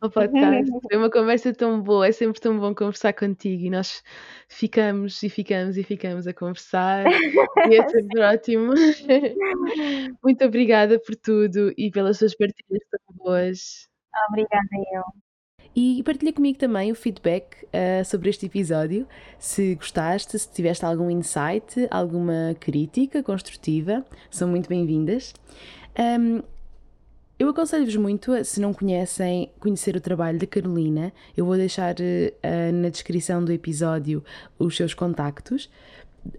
ao podcast. Foi uma conversa tão boa, é sempre tão bom conversar contigo e nós ficamos e ficamos e ficamos a conversar e é sempre ótimo. Muito obrigada por tudo e pelas tuas partilhas tão boas. Obrigada, eu. E partilha comigo também o feedback uh, sobre este episódio. Se gostaste, se tiveste algum insight, alguma crítica construtiva, são muito bem-vindas. Um, eu aconselho-vos muito, se não conhecem, conhecer o trabalho da Carolina. Eu vou deixar uh, na descrição do episódio os seus contactos.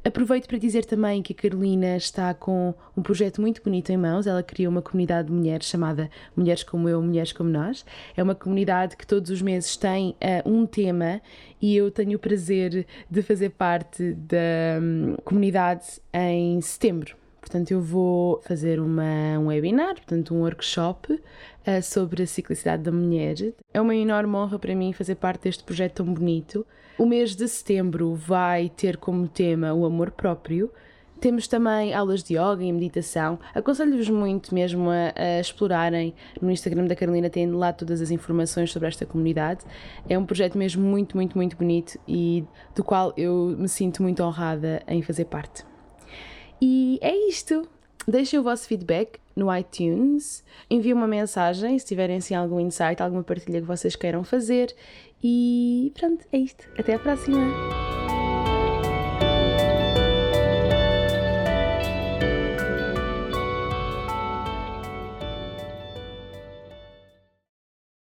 Aproveito para dizer também que a Carolina está com um projeto muito bonito em mãos. Ela criou uma comunidade de mulheres chamada Mulheres como Eu, Mulheres como Nós. É uma comunidade que todos os meses tem uh, um tema e eu tenho o prazer de fazer parte da um, comunidade em setembro. Portanto, eu vou fazer uma, um webinar, portanto, um workshop uh, sobre a ciclicidade da mulher. É uma enorme honra para mim fazer parte deste projeto tão bonito. O mês de setembro vai ter como tema o amor próprio. Temos também aulas de yoga e meditação. Aconselho-vos muito mesmo a, a, explorarem no Instagram da Carolina, tem lá todas as informações sobre esta comunidade. É um projeto mesmo muito, muito, muito bonito e do qual eu me sinto muito honrada em fazer parte. E é isto. Deixem o vosso feedback no iTunes, enviem uma mensagem se tiverem assim algum insight, alguma partilha que vocês queiram fazer. E pronto, é isto. Até a próxima!